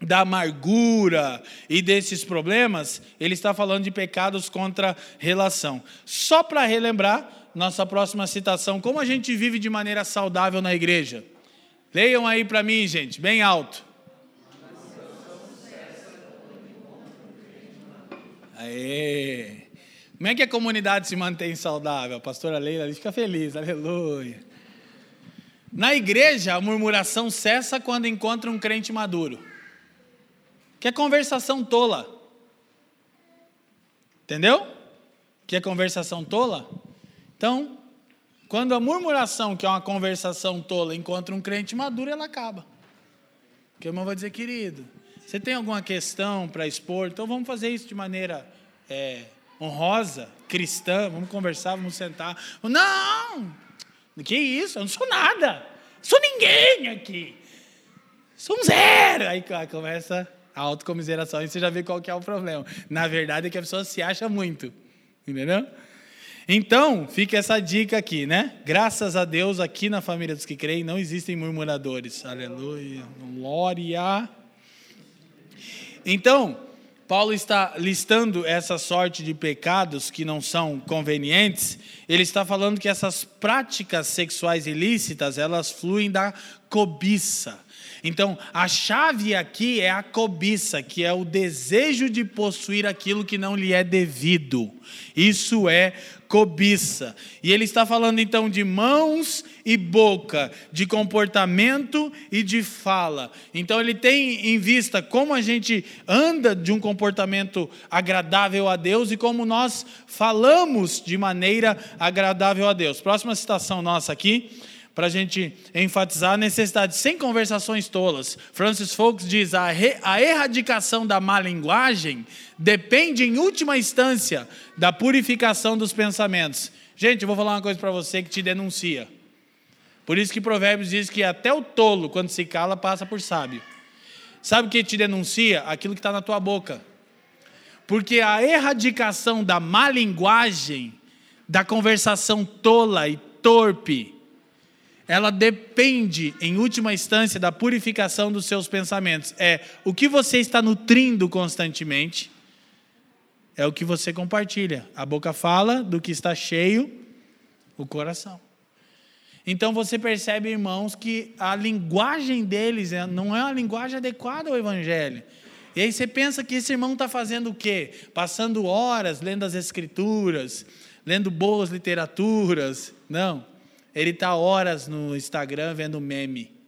da amargura e desses problemas, ele está falando de pecados contra relação. Só para relembrar, nossa próxima citação, como a gente vive de maneira saudável na igreja. Leiam aí para mim, gente, bem alto. Aê! Como é que a comunidade se mantém saudável? A pastora Leila fica feliz, aleluia. Na igreja, a murmuração cessa quando encontra um crente maduro. Que é conversação tola. Entendeu? Que é conversação tola? Então, quando a murmuração, que é uma conversação tola, encontra um crente maduro, ela acaba. Que o irmão vai dizer, querido, você tem alguma questão para expor? Então vamos fazer isso de maneira é, honrosa, cristã, vamos conversar, vamos sentar. Não! Que isso? Eu não sou nada. Sou ninguém aqui. Sou um zero. Aí começa a autocomiseração e você já vê qual que é o problema. Na verdade é que a pessoa se acha muito. Entendeu? Então, fica essa dica aqui, né? Graças a Deus, aqui na família dos que creem, não existem murmuradores. Aleluia. Glória. Então, Paulo está listando essa sorte de pecados que não são convenientes. Ele está falando que essas práticas sexuais ilícitas, elas fluem da cobiça. Então, a chave aqui é a cobiça, que é o desejo de possuir aquilo que não lhe é devido. Isso é cobiça. E ele está falando então de mãos e boca, de comportamento e de fala. Então ele tem em vista como a gente anda de um comportamento agradável a Deus e como nós falamos de maneira agradável a Deus. Próxima citação nossa aqui para a gente enfatizar a necessidade sem conversações tolas. Francis Fox diz: a, a erradicação da má linguagem depende, em última instância, da purificação dos pensamentos. Gente, eu vou falar uma coisa para você que te denuncia. Por isso que Provérbios diz que até o tolo, quando se cala, passa por sábio. Sabe o que te denuncia? Aquilo que está na tua boca. Porque a erradicação da má linguagem, da conversação tola e torpe, ela depende, em última instância, da purificação dos seus pensamentos. É o que você está nutrindo constantemente, é o que você compartilha. A boca fala do que está cheio o coração. Então você percebe, irmãos, que a linguagem deles é, não é uma linguagem adequada ao Evangelho. E aí você pensa que esse irmão está fazendo o quê? Passando horas lendo as Escrituras, lendo boas literaturas. Não. Ele está horas no Instagram vendo meme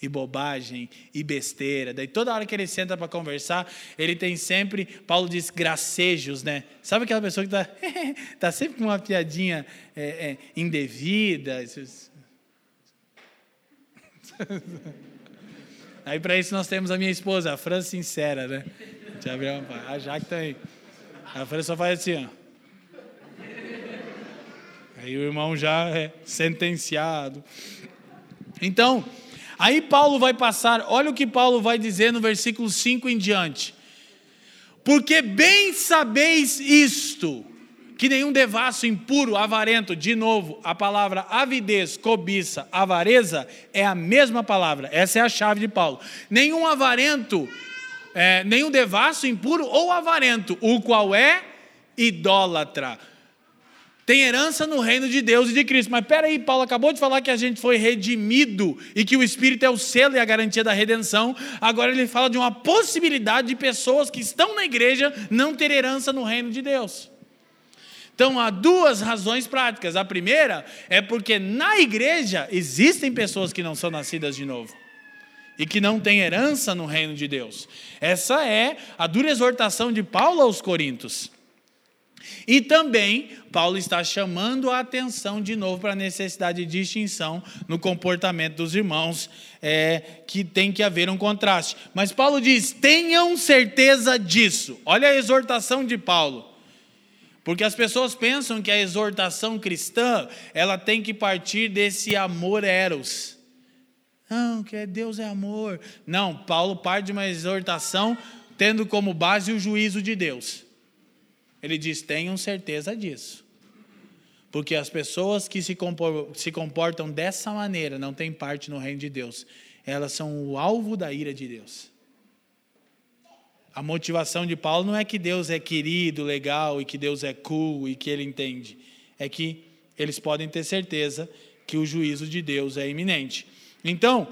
e bobagem e besteira. Daí toda hora que ele senta para conversar, ele tem sempre, Paulo diz, gracejos, né? Sabe aquela pessoa que está [LAUGHS] tá sempre com uma piadinha é, é, indevida? [LAUGHS] Aí para isso nós temos a minha esposa, a Fran Sincera, né? A Jaque também. A Fran só faz assim, ó. Aí o irmão já é sentenciado. Então, Aí Paulo vai passar, olha o que Paulo vai dizer no versículo 5 em diante. Porque bem sabeis isto, que nenhum devasso impuro, avarento, de novo, a palavra avidez, cobiça, avareza é a mesma palavra, essa é a chave de Paulo. Nenhum avarento, é, nenhum devasso impuro ou avarento, o qual é idólatra tem herança no reino de Deus e de Cristo. Mas peraí, Paulo acabou de falar que a gente foi redimido e que o Espírito é o selo e a garantia da redenção. Agora ele fala de uma possibilidade de pessoas que estão na igreja não ter herança no reino de Deus. Então há duas razões práticas. A primeira é porque na igreja existem pessoas que não são nascidas de novo e que não têm herança no reino de Deus. Essa é a dura exortação de Paulo aos Coríntios. E também, Paulo está chamando a atenção de novo para a necessidade de distinção no comportamento dos irmãos, é, que tem que haver um contraste. Mas Paulo diz: tenham certeza disso. Olha a exortação de Paulo. Porque as pessoas pensam que a exortação cristã, ela tem que partir desse amor eros. Não, que Deus é amor. Não, Paulo parte de uma exortação tendo como base o juízo de Deus. Ele diz: tenham certeza disso. Porque as pessoas que se, comportam dessa maneira não têm parte no reino de Deus. Elas são o alvo da ira de Deus. A motivação de Paulo não é que Deus é querido, legal e que Deus é cool e que ele entende. É que eles podem ter certeza que o juízo de Deus é iminente. Então,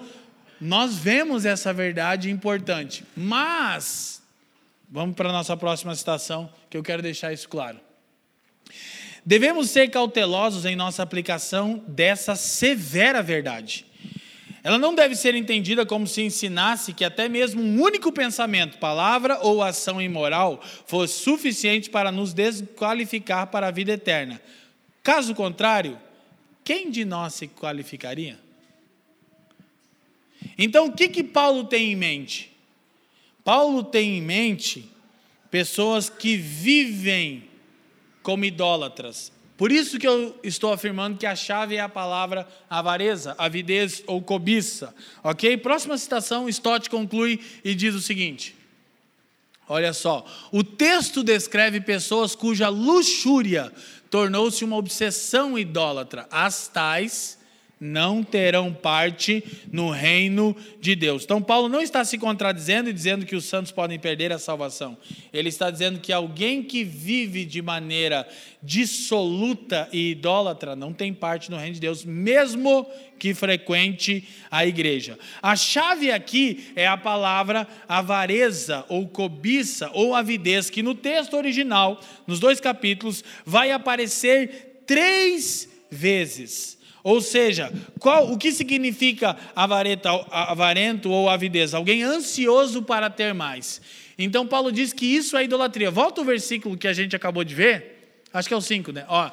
nós vemos essa verdade importante, mas Vamos para a nossa próxima citação, que eu quero deixar isso claro. Devemos ser cautelosos em nossa aplicação dessa severa verdade. Ela não deve ser entendida como se ensinasse que até mesmo um único pensamento, palavra ou ação imoral fosse suficiente para nos desqualificar para a vida eterna. Caso contrário, quem de nós se qualificaria? Então, o que, que Paulo tem em mente? Paulo tem em mente pessoas que vivem como idólatras. Por isso que eu estou afirmando que a chave é a palavra avareza, avidez ou cobiça. Ok? Próxima citação, Stott conclui e diz o seguinte: Olha só, o texto descreve pessoas cuja luxúria tornou-se uma obsessão idólatra, as tais não terão parte no reino de Deus. Então, Paulo não está se contradizendo e dizendo que os santos podem perder a salvação. Ele está dizendo que alguém que vive de maneira dissoluta e idólatra não tem parte no reino de Deus, mesmo que frequente a igreja. A chave aqui é a palavra avareza, ou cobiça, ou avidez, que no texto original, nos dois capítulos, vai aparecer três vezes. Ou seja, qual, o que significa avareta, avarento ou avidez? Alguém ansioso para ter mais. Então Paulo diz que isso é idolatria. Volta o versículo que a gente acabou de ver. Acho que é o 5, né? Ó,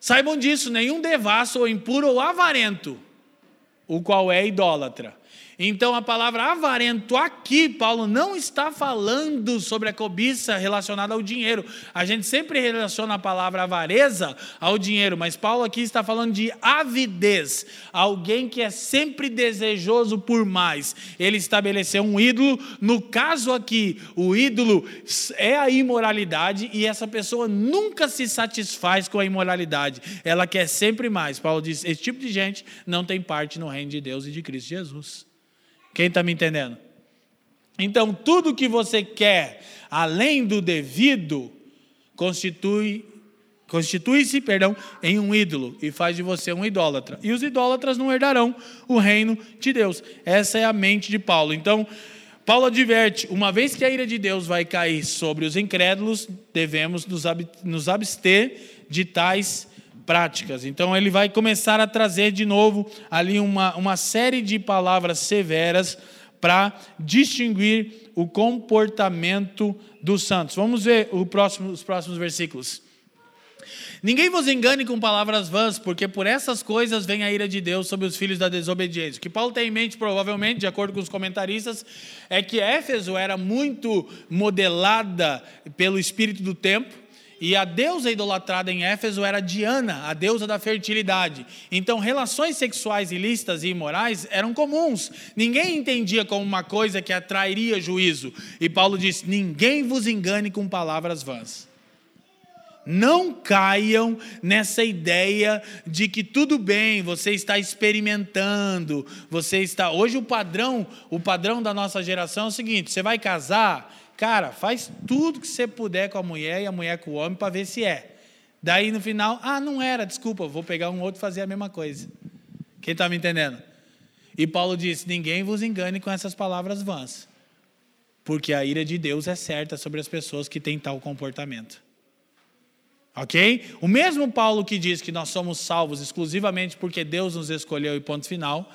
Saibam disso, nenhum devasso ou impuro ou avarento, o qual é idólatra. Então a palavra avarento aqui, Paulo não está falando sobre a cobiça relacionada ao dinheiro. A gente sempre relaciona a palavra avareza ao dinheiro, mas Paulo aqui está falando de avidez, alguém que é sempre desejoso por mais. Ele estabeleceu um ídolo, no caso aqui, o ídolo é a imoralidade e essa pessoa nunca se satisfaz com a imoralidade. Ela quer sempre mais. Paulo diz: esse tipo de gente não tem parte no reino de Deus e de Cristo Jesus. Quem está me entendendo? Então, tudo que você quer além do devido constitui constitui-se, perdão, em um ídolo e faz de você um idólatra. E os idólatras não herdarão o reino de Deus. Essa é a mente de Paulo. Então, Paulo adverte: uma vez que a ira de Deus vai cair sobre os incrédulos, devemos nos abster de tais práticas. Então ele vai começar a trazer de novo ali uma, uma série de palavras severas para distinguir o comportamento dos santos. Vamos ver próximo, os próximos versículos. Ninguém vos engane com palavras vãs, porque por essas coisas vem a ira de Deus sobre os filhos da desobediência. O que Paulo tem em mente, provavelmente, de acordo com os comentaristas, é que Éfeso era muito modelada pelo espírito do tempo E a deusa idolatrada em Éfeso era Diana, a deusa da fertilidade. Então, relações sexuais ilícitas e imorais eram comuns. Ninguém entendia como uma coisa que atrairia juízo. E Paulo disse: Ninguém vos engane com palavras vãs. Não caiam nessa ideia de que tudo bem, você está experimentando, você está. Hoje o padrão, o padrão da nossa geração é o seguinte: você vai casar, Cara, faz tudo que você puder com a mulher e a mulher com o homem para ver se é. Daí no final, ah, não era, desculpa, vou pegar um outro e fazer a mesma coisa. Quem está me entendendo? E Paulo disse: ninguém vos engane com essas palavras vãs, porque a ira de Deus é certa sobre as pessoas que têm tal comportamento. Ok? O mesmo Paulo que diz que nós somos salvos exclusivamente porque Deus nos escolheu e ponto final,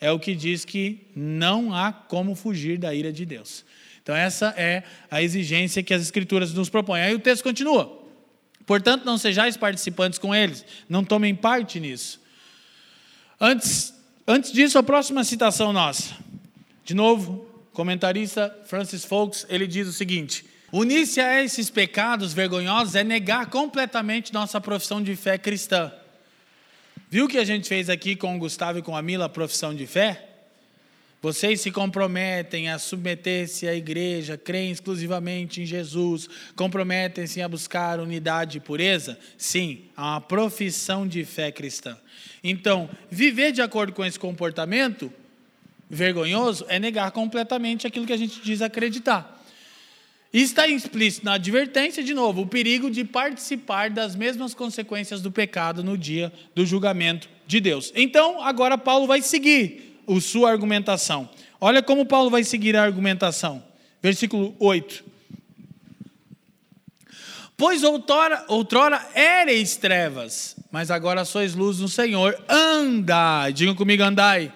é o que diz que não há como fugir da ira de Deus. Então, essa é a exigência que as Escrituras nos propõem. Aí o texto continua. Portanto, não sejais participantes com eles, não tomem parte nisso. Antes, antes disso, a próxima citação nossa. De novo, comentarista Francis Folks, ele diz o seguinte: Unir-se a esses pecados vergonhosos é negar completamente nossa profissão de fé cristã. Viu o que a gente fez aqui com o Gustavo e com a Mila, a profissão de fé? Vocês se comprometem a submeter-se à igreja, creem exclusivamente em Jesus, comprometem-se a buscar unidade e pureza? Sim, há uma profissão de fé cristã. Então, viver de acordo com esse comportamento vergonhoso é negar completamente aquilo que a gente diz acreditar. Está explícito na advertência, de novo, o perigo de participar das mesmas consequências do pecado no dia do julgamento de Deus. Então, agora Paulo vai seguir a sua argumentação. Olha como Paulo vai seguir a argumentação. Versículo 8. Pois outrora, outrora éreis trevas, mas agora sois luz no Senhor. Andai, digam comigo, andai,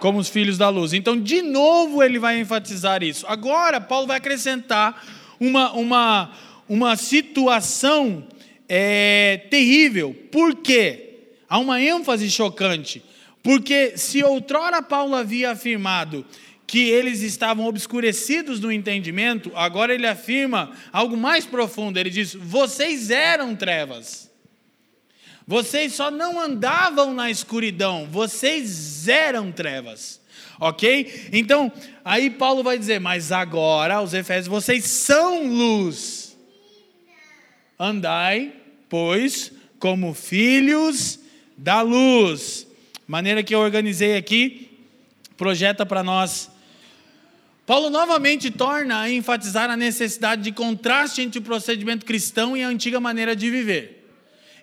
como os filhos da luz. Então, de novo, ele vai enfatizar isso. Agora, Paulo vai acrescentar uma, uma, uma situação é, terrível. Por quê? Há uma ênfase chocante. Porque se outrora Paulo havia afirmado que eles estavam obscurecidos no entendimento, agora ele afirma algo mais profundo. Ele diz: vocês eram trevas. Vocês só não andavam na escuridão, vocês eram trevas. Ok? Então, aí Paulo vai dizer: Mas agora, os Efésios, vocês são luz. Andai, pois, como filhos da luz maneira que eu organizei aqui, projeta para nós. Paulo novamente torna a enfatizar a necessidade de contraste entre o procedimento cristão e a antiga maneira de viver.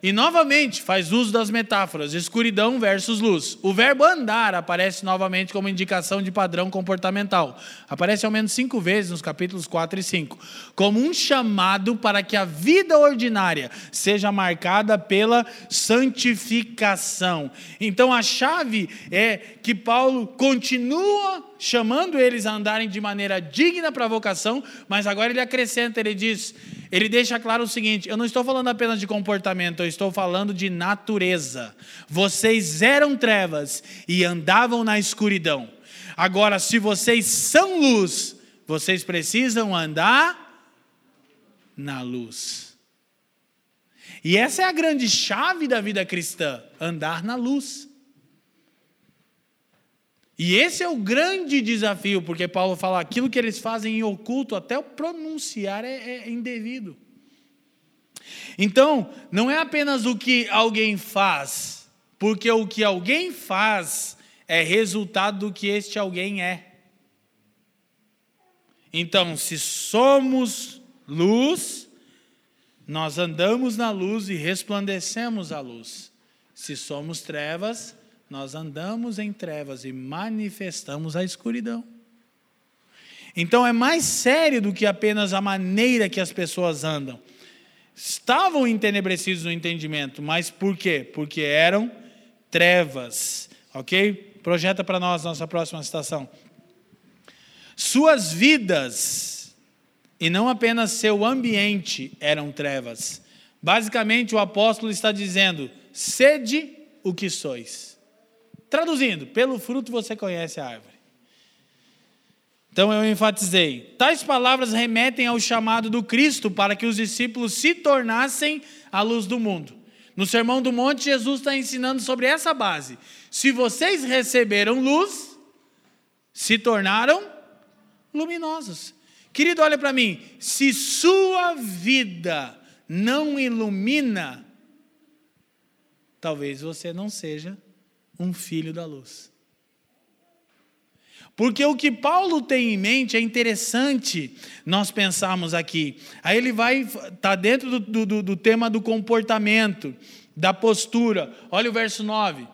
E novamente faz uso das metáforas, escuridão versus luz. O verbo andar aparece novamente como indicação de padrão comportamental. Aparece ao menos cinco vezes nos capítulos 4 e 5. Como um chamado para que a vida ordinária seja marcada pela santificação. Então a chave é que Paulo continua chamando eles a andarem de maneira digna para a vocação, mas agora ele acrescenta, ele diz ele deixa claro o seguinte: eu não estou falando apenas de comportamento, eu estou falando de natureza. Vocês eram trevas e andavam na escuridão. Agora, se vocês são luz, vocês precisam andar na luz. E essa é a grande chave da vida cristã: andar na luz. E esse é o grande desafio, porque Paulo fala aquilo que eles fazem em oculto, até o pronunciar é, é indevido. Então, não é apenas o que alguém faz, porque o que alguém faz é resultado do que este alguém é. Então, se somos luz, nós andamos na luz e resplandecemos a luz. Se somos trevas, nós andamos em trevas e manifestamos a escuridão. Então é mais sério do que apenas a maneira que as pessoas andam. Estavam entenebrecidos no entendimento, mas por quê? Porque eram trevas. Ok? Projeta para nós nossa próxima citação. Suas vidas, e não apenas seu ambiente, eram trevas. Basicamente, o apóstolo está dizendo: sede o que sois. Traduzindo, pelo fruto você conhece a árvore. Então eu enfatizei: tais palavras remetem ao chamado do Cristo para que os discípulos se tornassem a luz do mundo. No Sermão do Monte, Jesus está ensinando sobre essa base. Se vocês receberam luz, se tornaram luminosos. Querido, olha para mim. Se sua vida não ilumina, talvez você não seja um filho da luz. Porque o que Paulo tem em mente é interessante nós pensarmos aqui. Aí ele vai, está dentro do, do, do tema do comportamento, da postura. Olha o verso 9.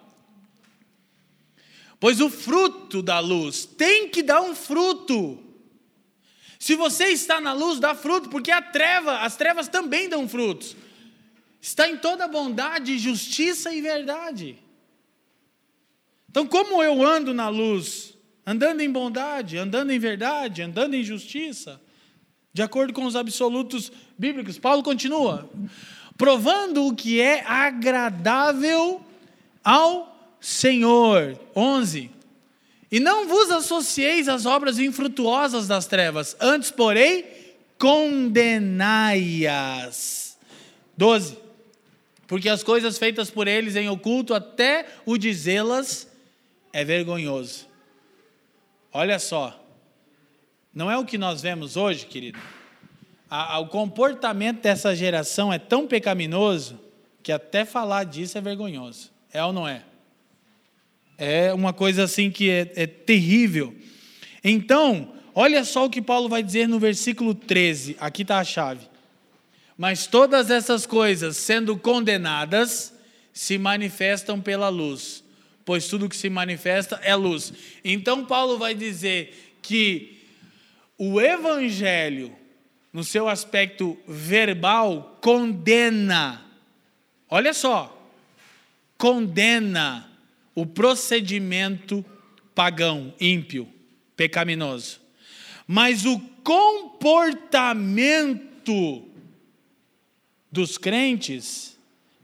Pois o fruto da luz tem que dar um fruto. Se você está na luz, dá fruto, porque a treva, as trevas também dão frutos. Está em toda bondade, justiça e verdade. Então, como eu ando na luz? andando em bondade, andando em verdade, andando em justiça, de acordo com os absolutos bíblicos. Paulo continua, provando o que é agradável ao Senhor. 11. E não vos associeis às obras infrutuosas das trevas, antes, porém, condenai-as. 12. Porque as coisas feitas por eles em oculto, até o dizê-las, é vergonhoso. Olha só, não é o que nós vemos hoje, querido? A, a, o comportamento dessa geração é tão pecaminoso que até falar disso é vergonhoso. É ou não é? É uma coisa assim que é, é terrível. Então, olha só o que Paulo vai dizer no versículo 13, aqui está a chave. Mas todas essas coisas, sendo condenadas, se manifestam pela luz pois tudo que se manifesta é luz. Então, Paulo vai dizer que o evangelho, no seu aspecto verbal, condena, olha só, condena o procedimento pagão, ímpio, pecaminoso. Mas o comportamento dos crentes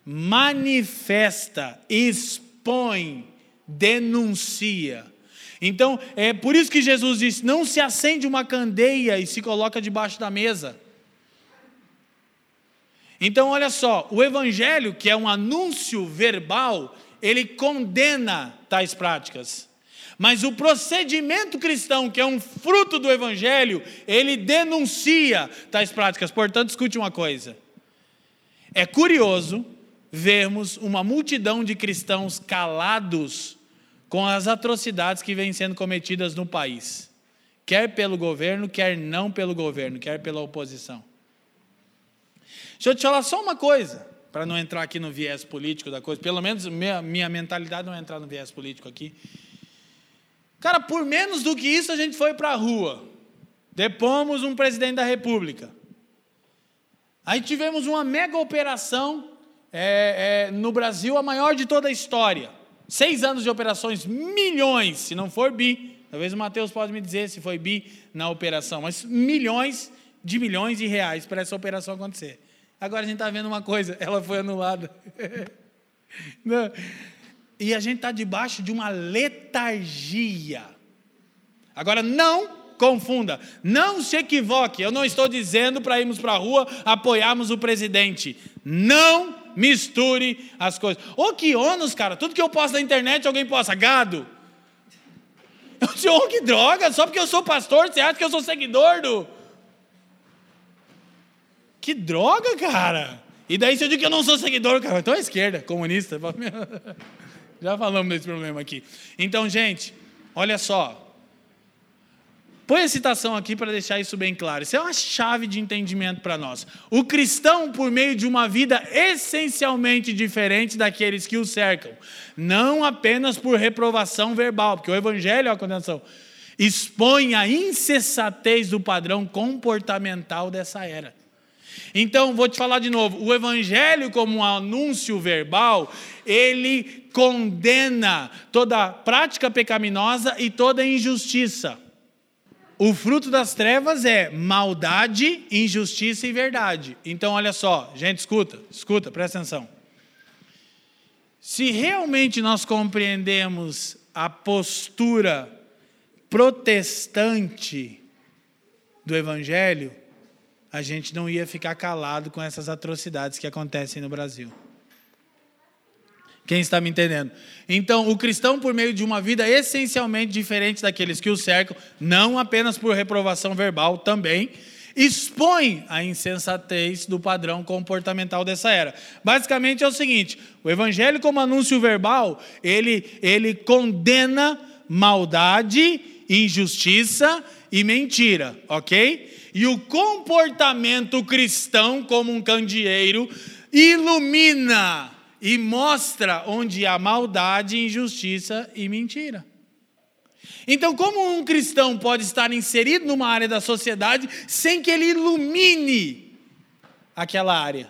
manifesta, expõe denuncia. Então, é por isso que Jesus disse: não se acende uma candeia e se coloca debaixo da mesa. Então, olha só, o Evangelho, que é um anúncio verbal, ele condena tais práticas. Mas o procedimento cristão, que é um fruto do Evangelho, ele denuncia tais práticas. Portanto, escute uma coisa. É curioso vermos uma multidão de cristãos calados com as atrocidades que vêm sendo cometidas no país, quer pelo governo, quer não pelo governo, quer pela oposição. Deixa eu te falar só uma coisa, para não entrar aqui no viés político da coisa, pelo menos minha, minha mentalidade não é entrar no viés político aqui. Cara, por menos do que isso a gente foi para a rua, depomos um presidente da república. Aí tivemos uma mega operação é, é, no Brasil, a maior de toda a história. Seis anos de operações, milhões, se não for bi, talvez o Matheus pode me dizer se foi bi na operação, mas milhões de milhões de reais para essa operação acontecer. Agora a gente está vendo uma coisa, [LAUGHS] ela foi anulada. [LAUGHS] e a gente está debaixo de uma letargia. Agora não confunda, não se equivoque, eu não estou dizendo para irmos para a rua apoiarmos o presidente. Não misture as coisas. Ô, que ônus, cara. Tudo que eu posto na internet, alguém posta. Gado. Eu disse, ô, que droga. Só porque eu sou pastor, você acha que eu sou seguidor do. Que droga, cara. E daí, se eu digo que eu não sou seguidor, cara, então é esquerda, comunista. [LAUGHS] Já falamos desse problema aqui. Então, gente, olha só. Põe a citação aqui para deixar isso bem claro. Isso é uma chave de entendimento para nós. O cristão, por meio de uma vida essencialmente diferente daqueles que o cercam, não apenas por reprovação verbal, porque o evangelho é a condenação, expõe a insensatez do padrão comportamental dessa era. Então, vou te falar de novo: o evangelho, como um anúncio verbal, ele condena toda prática pecaminosa e toda injustiça. O fruto das trevas é maldade, injustiça e verdade. Então, olha só, gente, escuta, escuta, presta atenção. Se realmente nós compreendemos a postura protestante do Evangelho, a gente não ia ficar calado com essas atrocidades que acontecem no Brasil. Quem está me entendendo? Então, o cristão, por meio de uma vida essencialmente diferente daqueles que o cercam, não apenas por reprovação verbal, também, expõe a insensatez do padrão comportamental dessa era. Basicamente é o seguinte: o evangelho, como anúncio verbal, ele, ele condena maldade, injustiça e mentira, ok? E o comportamento cristão, como um candeeiro, ilumina e mostra onde há maldade, injustiça e mentira. Então, como um cristão pode estar inserido numa área da sociedade sem que ele ilumine aquela área?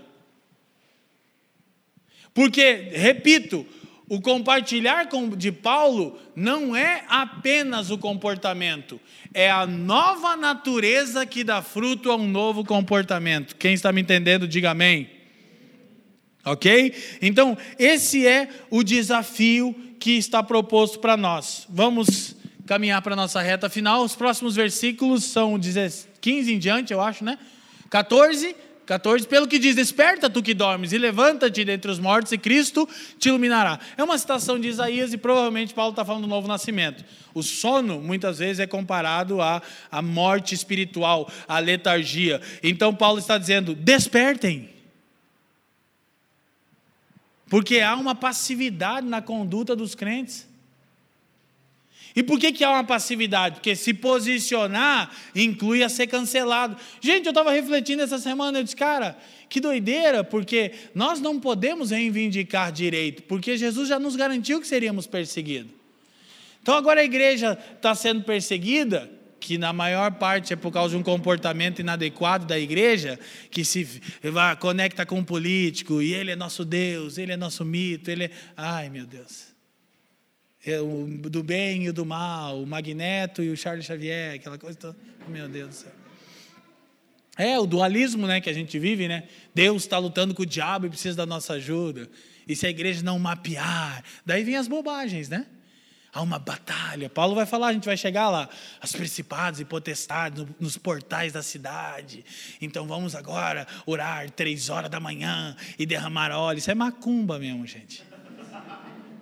Porque, repito, o compartilhar de Paulo não é apenas o comportamento, é a nova natureza que dá fruto a um novo comportamento. Quem está me entendendo, diga amém. Ok? Então, esse é o desafio que está proposto para nós. Vamos caminhar para a nossa reta final. Os próximos versículos são 15 em diante, eu acho, né? 14, 14, pelo que diz: Desperta tu que dormes e levanta-te dentre os mortos, e Cristo te iluminará. É uma citação de Isaías e provavelmente Paulo está falando do novo nascimento. O sono, muitas vezes, é comparado à, à morte espiritual, à letargia. Então, Paulo está dizendo: Despertem. Porque há uma passividade na conduta dos crentes. E por que, que há uma passividade? Porque se posicionar inclui a ser cancelado. Gente, eu estava refletindo essa semana, eu disse, cara, que doideira, porque nós não podemos reivindicar direito, porque Jesus já nos garantiu que seríamos perseguidos. Então agora a igreja está sendo perseguida, que na maior parte é por causa de um comportamento inadequado da igreja, que se conecta com um político, e ele é nosso Deus, ele é nosso mito, ele é. Ai, meu Deus. É o do bem e do mal, o Magneto e o Charles Xavier, aquela coisa toda. Meu Deus do céu. É, o dualismo né, que a gente vive, né? Deus está lutando com o diabo e precisa da nossa ajuda. E se a igreja não mapear, daí vem as bobagens, né? Há uma batalha. Paulo vai falar, a gente vai chegar lá. As principados e potestades nos portais da cidade. Então vamos agora orar três horas da manhã e derramar óleo. Isso é macumba mesmo, gente.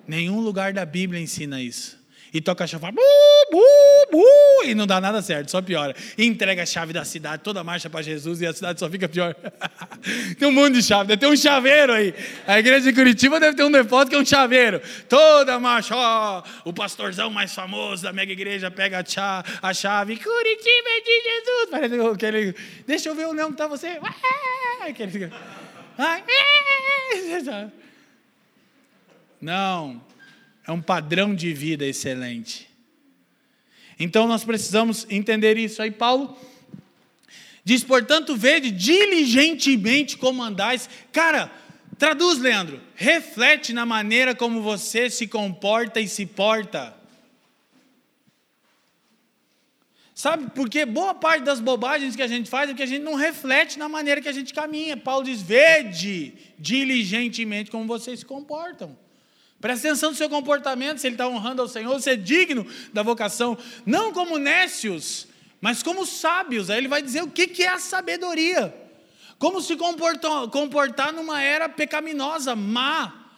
Nenhum lugar da Bíblia ensina isso e toca a chave, e não dá nada certo, só piora. E entrega a chave da cidade, toda marcha para Jesus e a cidade só fica pior. [LAUGHS] tem um monte de chave, deve ter um chaveiro aí. A igreja de Curitiba deve ter um depósito que é um chaveiro. Toda marcha, ó, o pastorzão mais famoso da mega igreja pega a, chave, a chave Curitiba é de Jesus. Parece aquele, deixa eu ver onde está você. Aquele, [LAUGHS] não, é um padrão de vida excelente. Então nós precisamos entender isso. Aí Paulo diz, portanto, vede diligentemente como andais. Cara, traduz, Leandro. Reflete na maneira como você se comporta e se porta. Sabe, porque boa parte das bobagens que a gente faz é que a gente não reflete na maneira que a gente caminha. Paulo diz: vede diligentemente como vocês se comportam. Presta atenção no seu comportamento, se ele está honrando ao Senhor, se é digno da vocação, não como nécios, mas como sábios. Aí ele vai dizer o que é a sabedoria. Como se comportar, comportar numa era pecaminosa, má.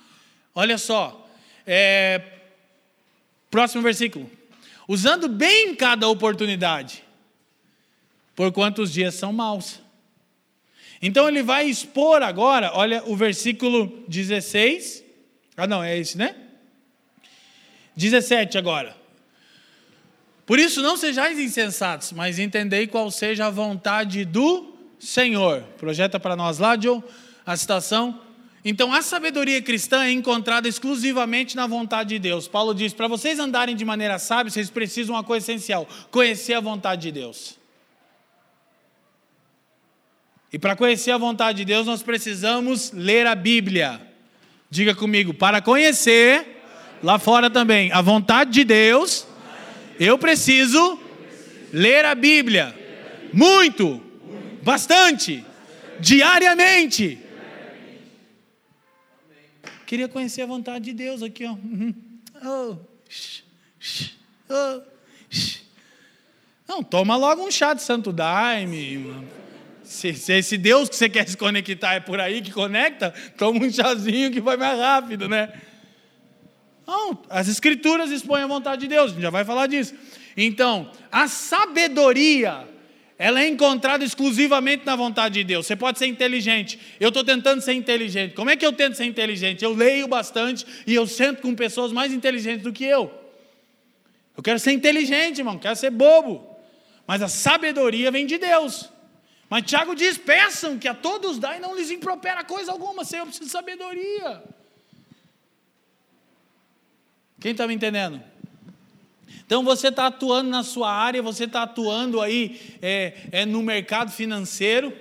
Olha só, é, próximo versículo. Usando bem cada oportunidade, por quantos dias são maus. Então ele vai expor agora, olha o versículo 16 ah, não, é esse, né? 17 agora. Por isso não sejais insensatos, mas entendei qual seja a vontade do Senhor. Projeta para nós lá, Joe, a citação. Então, a sabedoria cristã é encontrada exclusivamente na vontade de Deus. Paulo diz: para vocês andarem de maneira sábia, vocês precisam uma coisa essencial: conhecer a vontade de Deus. E para conhecer a vontade de Deus, nós precisamos ler a Bíblia. Diga comigo, para conhecer, lá fora também, a vontade de Deus, eu preciso ler a Bíblia. Muito, bastante, diariamente. Queria conhecer a vontade de Deus aqui, ó. Uhum. Oh. Oh. Não, toma logo um chá de santo daime. Se, se esse Deus que você quer se conectar é por aí que conecta, toma um chazinho que vai mais rápido, né? Não, as escrituras expõem a vontade de Deus, a gente já vai falar disso. Então, a sabedoria, ela é encontrada exclusivamente na vontade de Deus. Você pode ser inteligente. Eu estou tentando ser inteligente. Como é que eu tento ser inteligente? Eu leio bastante e eu sento com pessoas mais inteligentes do que eu. Eu quero ser inteligente, irmão, quero ser bobo. Mas a sabedoria vem de Deus. Mas Tiago diz: peçam que a todos dá e não lhes impropera coisa alguma, Senhor, eu preciso de sabedoria. Quem está me entendendo? Então você está atuando na sua área, você está atuando aí é, é, no mercado financeiro.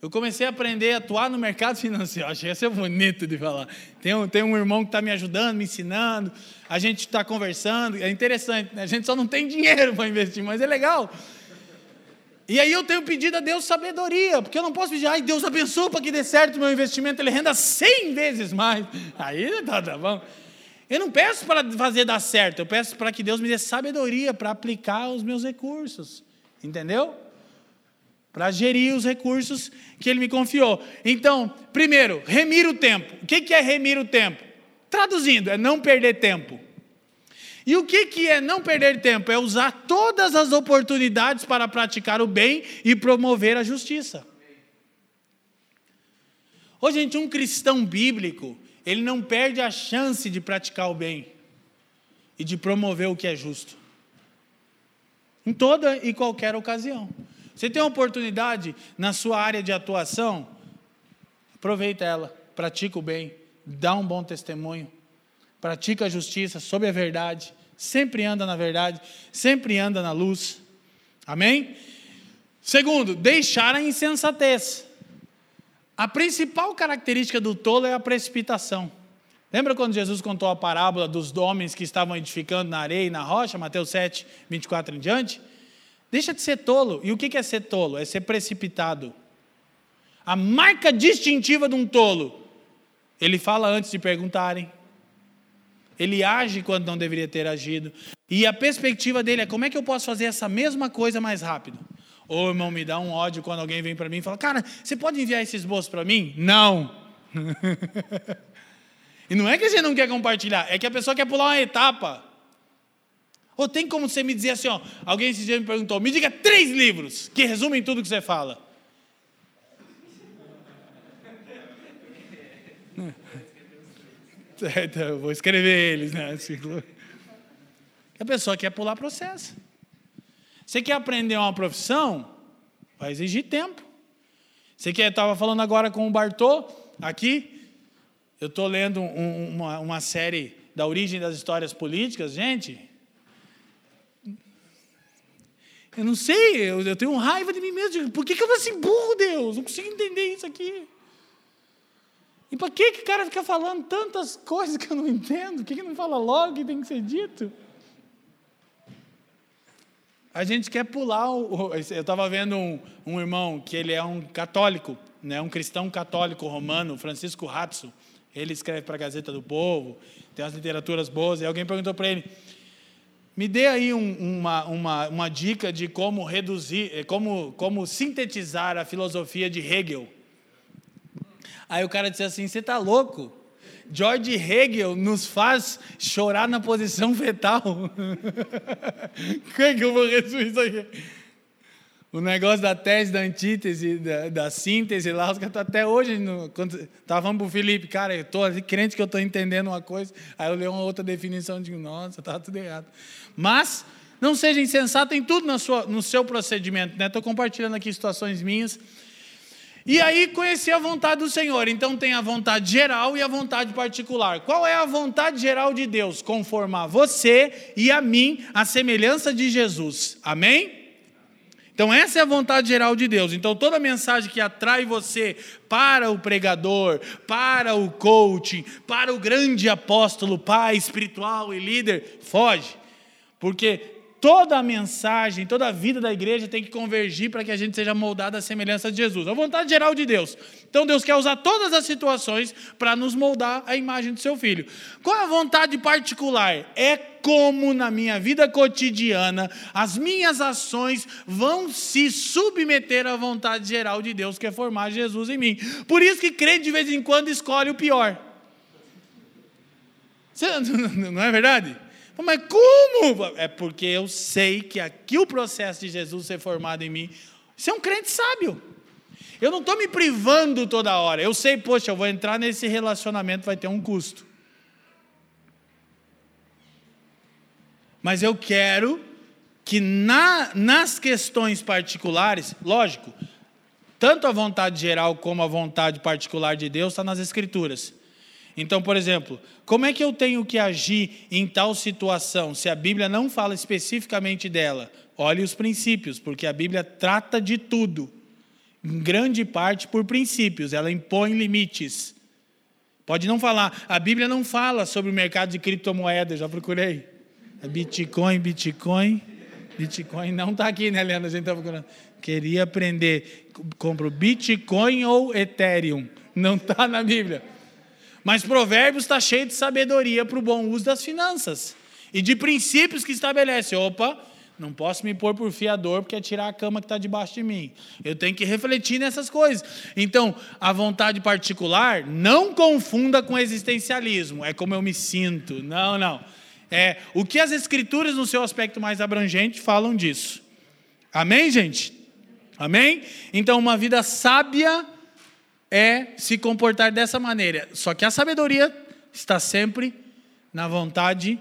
Eu comecei a aprender a atuar no mercado [LAUGHS] financeiro. Achei isso bonito de falar. Tem um, tem um irmão que está me ajudando, me ensinando. A gente está conversando. É interessante. Né? A gente só não tem dinheiro para investir, mas é legal. E aí eu tenho pedido a Deus sabedoria, porque eu não posso pedir, ai, Deus abençoe para que dê certo o meu investimento, ele renda 100 vezes mais. [LAUGHS] Aí tá, tá bom. Eu não peço para fazer dar certo, eu peço para que Deus me dê sabedoria para aplicar os meus recursos. Entendeu? Para gerir os recursos que Ele me confiou. Então, primeiro, remir o tempo. O que é remir o tempo? Traduzindo, é não perder tempo. E o que, que é não perder tempo? É usar todas as oportunidades para praticar o bem e promover a justiça. Ô, gente, um cristão bíblico, ele não perde a chance de praticar o bem e de promover o que é justo. Em toda e qualquer ocasião. Você tem uma oportunidade na sua área de atuação, aproveita ela, pratica o bem, dá um bom testemunho, pratica a justiça sobre a verdade, sempre anda na verdade, sempre anda na luz. Amém? Segundo, deixar a insensatez. A principal característica do tolo é a precipitação. Lembra quando Jesus contou a parábola dos homens que estavam edificando na areia e na rocha, Mateus 7, 24 em diante? Deixa de ser tolo. E o que é ser tolo? É ser precipitado. A marca distintiva de um tolo, ele fala antes de perguntarem, ele age quando não deveria ter agido. E a perspectiva dele é: como é que eu posso fazer essa mesma coisa mais rápido? Ou, irmão, me dá um ódio quando alguém vem para mim e fala: Cara, você pode enviar esse esboço para mim? Não. [LAUGHS] e não é que você não quer compartilhar, é que a pessoa quer pular uma etapa. Ou tem como você me dizer assim: ó, alguém esse dia me perguntou, me diga três livros que resumem tudo que você fala. [LAUGHS] Então, eu vou escrever eles, né? A pessoa quer pular processo. Você quer aprender uma profissão? Vai exigir tempo. Você quer, estava falando agora com o Bartô, aqui, eu estou lendo um, uma, uma série da origem das histórias políticas, gente. Eu não sei, eu, eu tenho raiva de mim mesmo. Por que, que eu assim burro, Deus? Não consigo entender isso aqui. E para que o cara fica falando tantas coisas que eu não entendo? Por que, que não fala logo que tem que ser dito? A gente quer pular. O, eu estava vendo um, um, irmão que ele é um católico, né, um cristão católico romano, Francisco Ratzo. Ele escreve para a Gazeta do Povo, tem as literaturas boas. E alguém perguntou para ele: me dê aí um, uma, uma, uma dica de como reduzir, como, como sintetizar a filosofia de Hegel. Aí o cara disse assim: Você está louco? George Hegel nos faz chorar na posição fetal. [LAUGHS] Como é que eu vou resumir isso aqui? O negócio da tese, da antítese, da, da síntese lá, os caras estão até hoje. No, quando estava falando para o Felipe, cara, eu estou crente que eu estou entendendo uma coisa. Aí eu leio uma outra definição e digo, nossa, estava tudo errado. Mas não seja insensato em tudo na sua, no seu procedimento. Estou né? compartilhando aqui situações minhas. E aí conhecer a vontade do Senhor. Então tem a vontade geral e a vontade particular. Qual é a vontade geral de Deus? Conformar você e a mim à semelhança de Jesus. Amém? Então, essa é a vontade geral de Deus. Então, toda mensagem que atrai você para o pregador, para o coaching, para o grande apóstolo, pai espiritual e líder, foge. Porque toda a mensagem, toda a vida da igreja tem que convergir para que a gente seja moldado à semelhança de Jesus. A vontade geral de Deus. Então Deus quer usar todas as situações para nos moldar à imagem do seu filho. Qual é a vontade particular? É como na minha vida cotidiana as minhas ações vão se submeter à vontade geral de Deus, que é formar Jesus em mim. Por isso que crente de vez em quando escolhe o pior. [LAUGHS] Não é verdade? Mas como? É porque eu sei que aqui o processo de Jesus ser formado em mim, você é um crente sábio. Eu não estou me privando toda hora. Eu sei, poxa, eu vou entrar nesse relacionamento, vai ter um custo. Mas eu quero que na, nas questões particulares, lógico, tanto a vontade geral como a vontade particular de Deus está nas Escrituras. Então, por exemplo, como é que eu tenho que agir em tal situação, se a Bíblia não fala especificamente dela? Olhe os princípios, porque a Bíblia trata de tudo, em grande parte por princípios, ela impõe limites. Pode não falar, a Bíblia não fala sobre o mercado de criptomoedas, já procurei. É Bitcoin, Bitcoin, Bitcoin não está aqui, né, Leandro? A gente está procurando. Queria aprender, compro Bitcoin ou Ethereum, não está na Bíblia. Mas Provérbios está cheio de sabedoria para o bom uso das finanças e de princípios que estabelece. Opa, não posso me pôr por fiador porque é tirar a cama que está debaixo de mim. Eu tenho que refletir nessas coisas. Então, a vontade particular não confunda com existencialismo. É como eu me sinto. Não, não. É o que as escrituras, no seu aspecto mais abrangente, falam disso. Amém, gente? Amém? Então, uma vida sábia é se comportar dessa maneira. Só que a sabedoria está sempre na vontade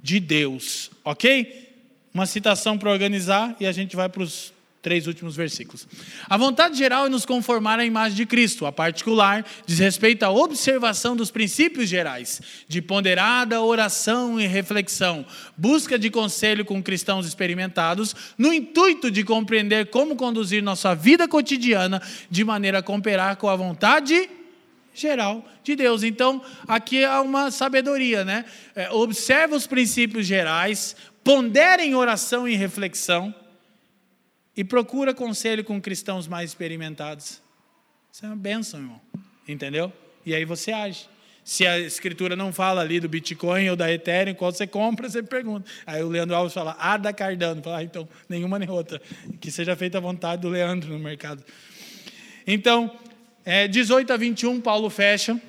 de Deus, ok? Uma citação para organizar e a gente vai para os três últimos versículos. A vontade geral é nos conformar à imagem de Cristo, a particular diz respeito à observação dos princípios gerais, de ponderada oração e reflexão, busca de conselho com cristãos experimentados, no intuito de compreender como conduzir nossa vida cotidiana de maneira a cooperar com a vontade geral de Deus. Então, aqui há uma sabedoria, né? É, observa os princípios gerais, pondera em oração e reflexão, e procura conselho com cristãos mais experimentados. Isso é uma benção, irmão. Entendeu? E aí você age. Se a escritura não fala ali do Bitcoin ou da Ethereum, qual você compra, você pergunta. Aí o Leandro Alves fala, ah, da Cardano. Fala, ah, então, nenhuma nem outra. Que seja feita a vontade do Leandro no mercado. Então, é, 18 a 21, Paulo fecha.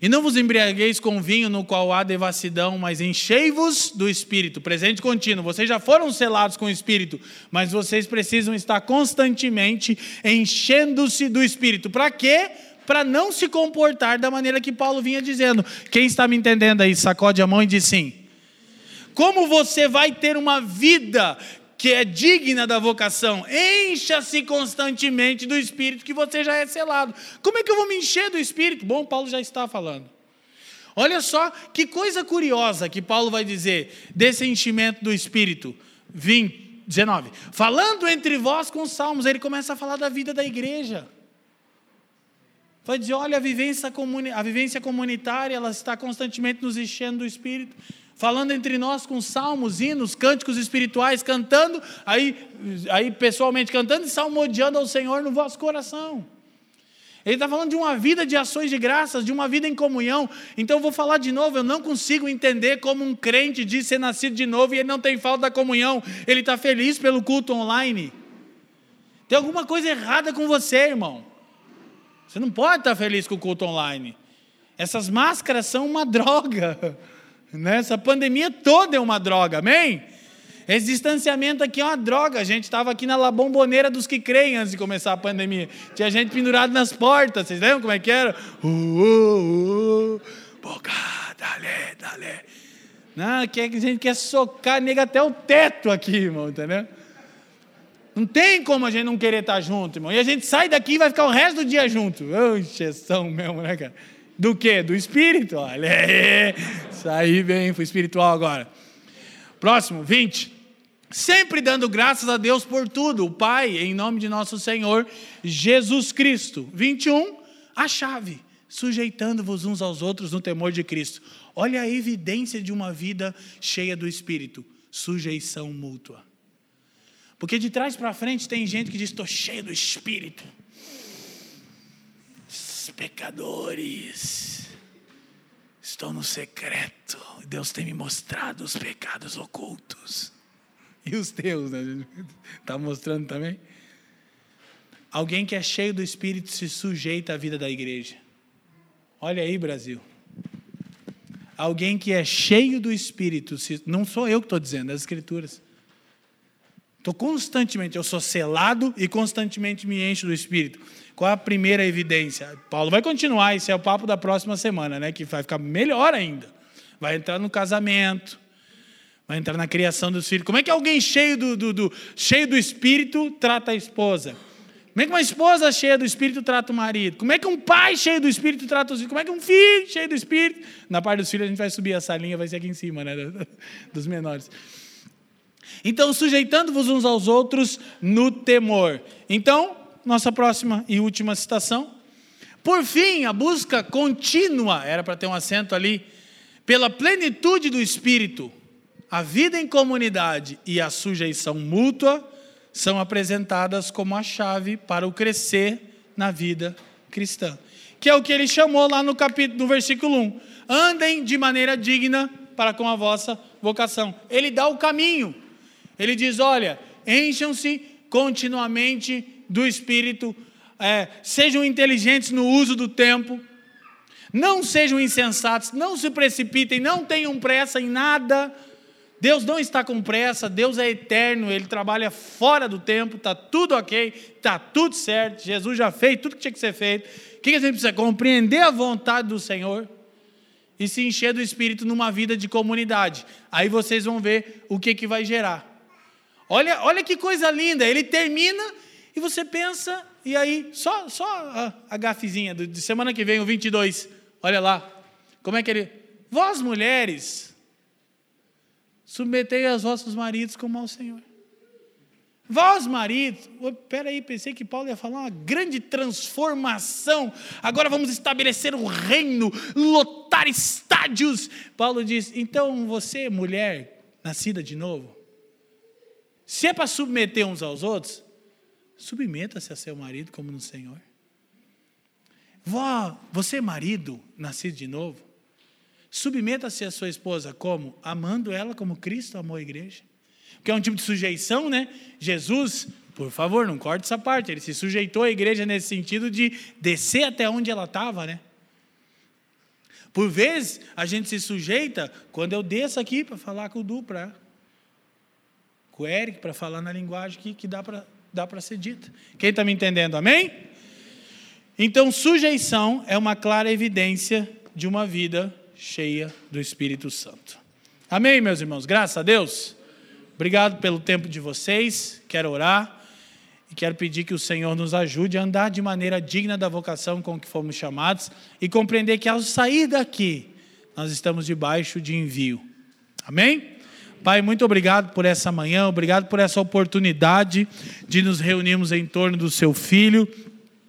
E não vos embriagueis com vinho no qual há devassidão, mas enchei-vos do Espírito. Presente contínuo. Vocês já foram selados com o Espírito, mas vocês precisam estar constantemente enchendo-se do Espírito. Para quê? Para não se comportar da maneira que Paulo vinha dizendo. Quem está me entendendo aí, sacode a mão e diz sim. Como você vai ter uma vida que é digna da vocação, encha-se constantemente do Espírito, que você já é selado. Como é que eu vou me encher do Espírito? Bom, Paulo já está falando. Olha só que coisa curiosa que Paulo vai dizer desse enchimento do Espírito. 20, 19. Falando entre vós com salmos, ele começa a falar da vida da igreja. Vai dizer: olha, a vivência, comuni a vivência comunitária, ela está constantemente nos enchendo do Espírito falando entre nós com salmos, hinos, cânticos espirituais, cantando, aí, aí pessoalmente cantando e salmodiando ao Senhor no vosso coração. Ele está falando de uma vida de ações de graças, de uma vida em comunhão. Então eu vou falar de novo, eu não consigo entender como um crente diz ser nascido de novo e ele não tem falta da comunhão. Ele está feliz pelo culto online. Tem alguma coisa errada com você, irmão. Você não pode estar feliz com o culto online. Essas máscaras são uma [LAUGHS] droga. Essa pandemia toda é uma droga, amém? Esse distanciamento aqui é uma droga. A gente estava aqui na labomboneira dos que creem antes de começar a pandemia. Tinha gente pendurada nas portas. Vocês lembram como é que era? Uh, uh, uh. Boca, dale, dale. Não, que a gente quer socar, nega até o teto aqui, irmão, entendeu? Não tem como a gente não querer estar junto, irmão. E a gente sai daqui e vai ficar o resto do dia junto. Ô, exceção mesmo, né, cara? Do que? Do espírito. Olha aí. Saí bem, fui espiritual agora. Próximo, 20. Sempre dando graças a Deus por tudo, o Pai, em nome de nosso Senhor Jesus Cristo. 21. A chave, sujeitando-vos uns aos outros no temor de Cristo. Olha a evidência de uma vida cheia do Espírito Sujeição mútua. Porque de trás para frente tem gente que diz: estou cheio do Espírito. Pecadores. Estou no secreto. Deus tem me mostrado os pecados ocultos. E os teus, né? Está mostrando também? Alguém que é cheio do Espírito se sujeita à vida da igreja. Olha aí, Brasil. Alguém que é cheio do Espírito, se, não sou eu que estou dizendo, é as Escrituras. Estou constantemente, eu sou selado e constantemente me encho do Espírito. Qual a primeira evidência? Paulo vai continuar, esse é o papo da próxima semana, né? Que vai ficar melhor ainda. Vai entrar no casamento, vai entrar na criação dos filhos. Como é que alguém cheio do, do, do cheio do Espírito trata a esposa? Como é que uma esposa cheia do Espírito trata o marido? Como é que um pai cheio do Espírito trata os filhos? Como é que um filho cheio do Espírito? Na parte dos filhos a gente vai subir a salinha, vai ser aqui em cima, né? [LAUGHS] Dos menores. Então, sujeitando-vos uns aos outros no temor. Então, nossa próxima e última citação. Por fim, a busca contínua, era para ter um acento ali, pela plenitude do Espírito, a vida em comunidade e a sujeição mútua são apresentadas como a chave para o crescer na vida cristã. Que é o que ele chamou lá no capítulo, no versículo 1. Andem de maneira digna para com a vossa vocação. Ele dá o caminho. Ele diz: olha, encham-se continuamente do Espírito, é, sejam inteligentes no uso do tempo, não sejam insensatos, não se precipitem, não tenham pressa em nada. Deus não está com pressa, Deus é eterno, Ele trabalha fora do tempo, está tudo ok, está tudo certo, Jesus já fez tudo que tinha que ser feito. O que a gente precisa? Compreender a vontade do Senhor e se encher do Espírito numa vida de comunidade. Aí vocês vão ver o que, que vai gerar. Olha, olha que coisa linda. Ele termina e você pensa, e aí, só, só a, a gafezinha de semana que vem, o 22. Olha lá. Como é que ele. Vós, mulheres, submetei aos vossos maridos como ao Senhor. Vós, maridos, peraí, pensei que Paulo ia falar uma grande transformação. Agora vamos estabelecer o reino, lotar estádios. Paulo diz: então você, mulher, nascida de novo, se é para submeter uns aos outros, submeta-se a seu marido como no Senhor. Vó, você marido, nascido de novo, submeta-se a sua esposa como? Amando ela como Cristo amou a igreja. Que é um tipo de sujeição, né? Jesus, por favor, não corte essa parte. Ele se sujeitou à igreja nesse sentido de descer até onde ela estava, né? Por vezes, a gente se sujeita quando eu desço aqui para falar com o Du, para com o Eric para falar na linguagem que, que dá para dá ser dita. Quem está me entendendo, amém? Então, sujeição é uma clara evidência de uma vida cheia do Espírito Santo. Amém, meus irmãos? Graças a Deus. Obrigado pelo tempo de vocês. Quero orar e quero pedir que o Senhor nos ajude a andar de maneira digna da vocação com que fomos chamados e compreender que ao sair daqui, nós estamos debaixo de envio. Amém? Pai, muito obrigado por essa manhã, obrigado por essa oportunidade de nos reunirmos em torno do seu filho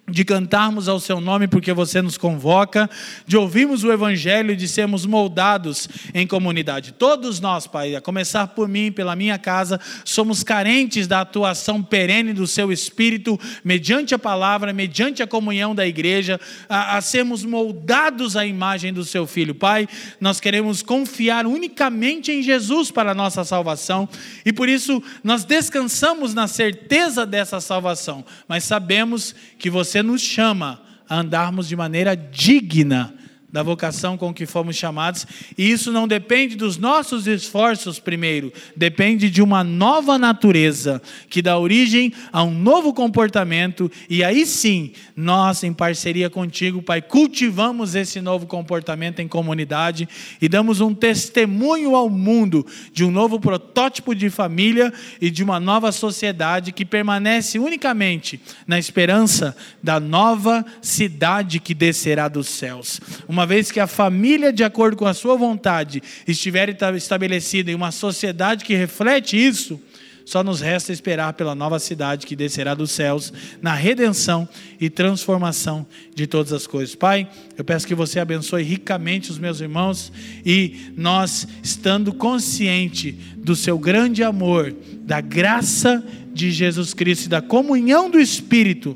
de cantarmos ao seu nome porque você nos convoca, de ouvirmos o evangelho e de sermos moldados em comunidade. Todos nós, Pai, a começar por mim, pela minha casa, somos carentes da atuação perene do seu espírito, mediante a palavra, mediante a comunhão da igreja, a, a sermos moldados à imagem do seu filho. Pai, nós queremos confiar unicamente em Jesus para a nossa salvação e por isso nós descansamos na certeza dessa salvação, mas sabemos que você você nos chama a andarmos de maneira digna da vocação com que fomos chamados, e isso não depende dos nossos esforços primeiro, depende de uma nova natureza que dá origem a um novo comportamento, e aí sim, nós em parceria contigo, Pai, cultivamos esse novo comportamento em comunidade e damos um testemunho ao mundo de um novo protótipo de família e de uma nova sociedade que permanece unicamente na esperança da nova cidade que descerá dos céus. Uma uma vez que a família, de acordo com a sua vontade, estiver estabelecida em uma sociedade que reflete isso, Só nos resta esperar pela nova cidade que descerá dos céus, na redenção e transformação de todas as coisas. Pai, eu peço que você abençoe ricamente os meus irmãos e nós, estando consciente do seu grande amor, da graça de Jesus Cristo e da comunhão do Espírito,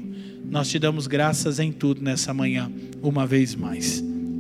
nós te damos graças em tudo nessa manhã, uma vez mais.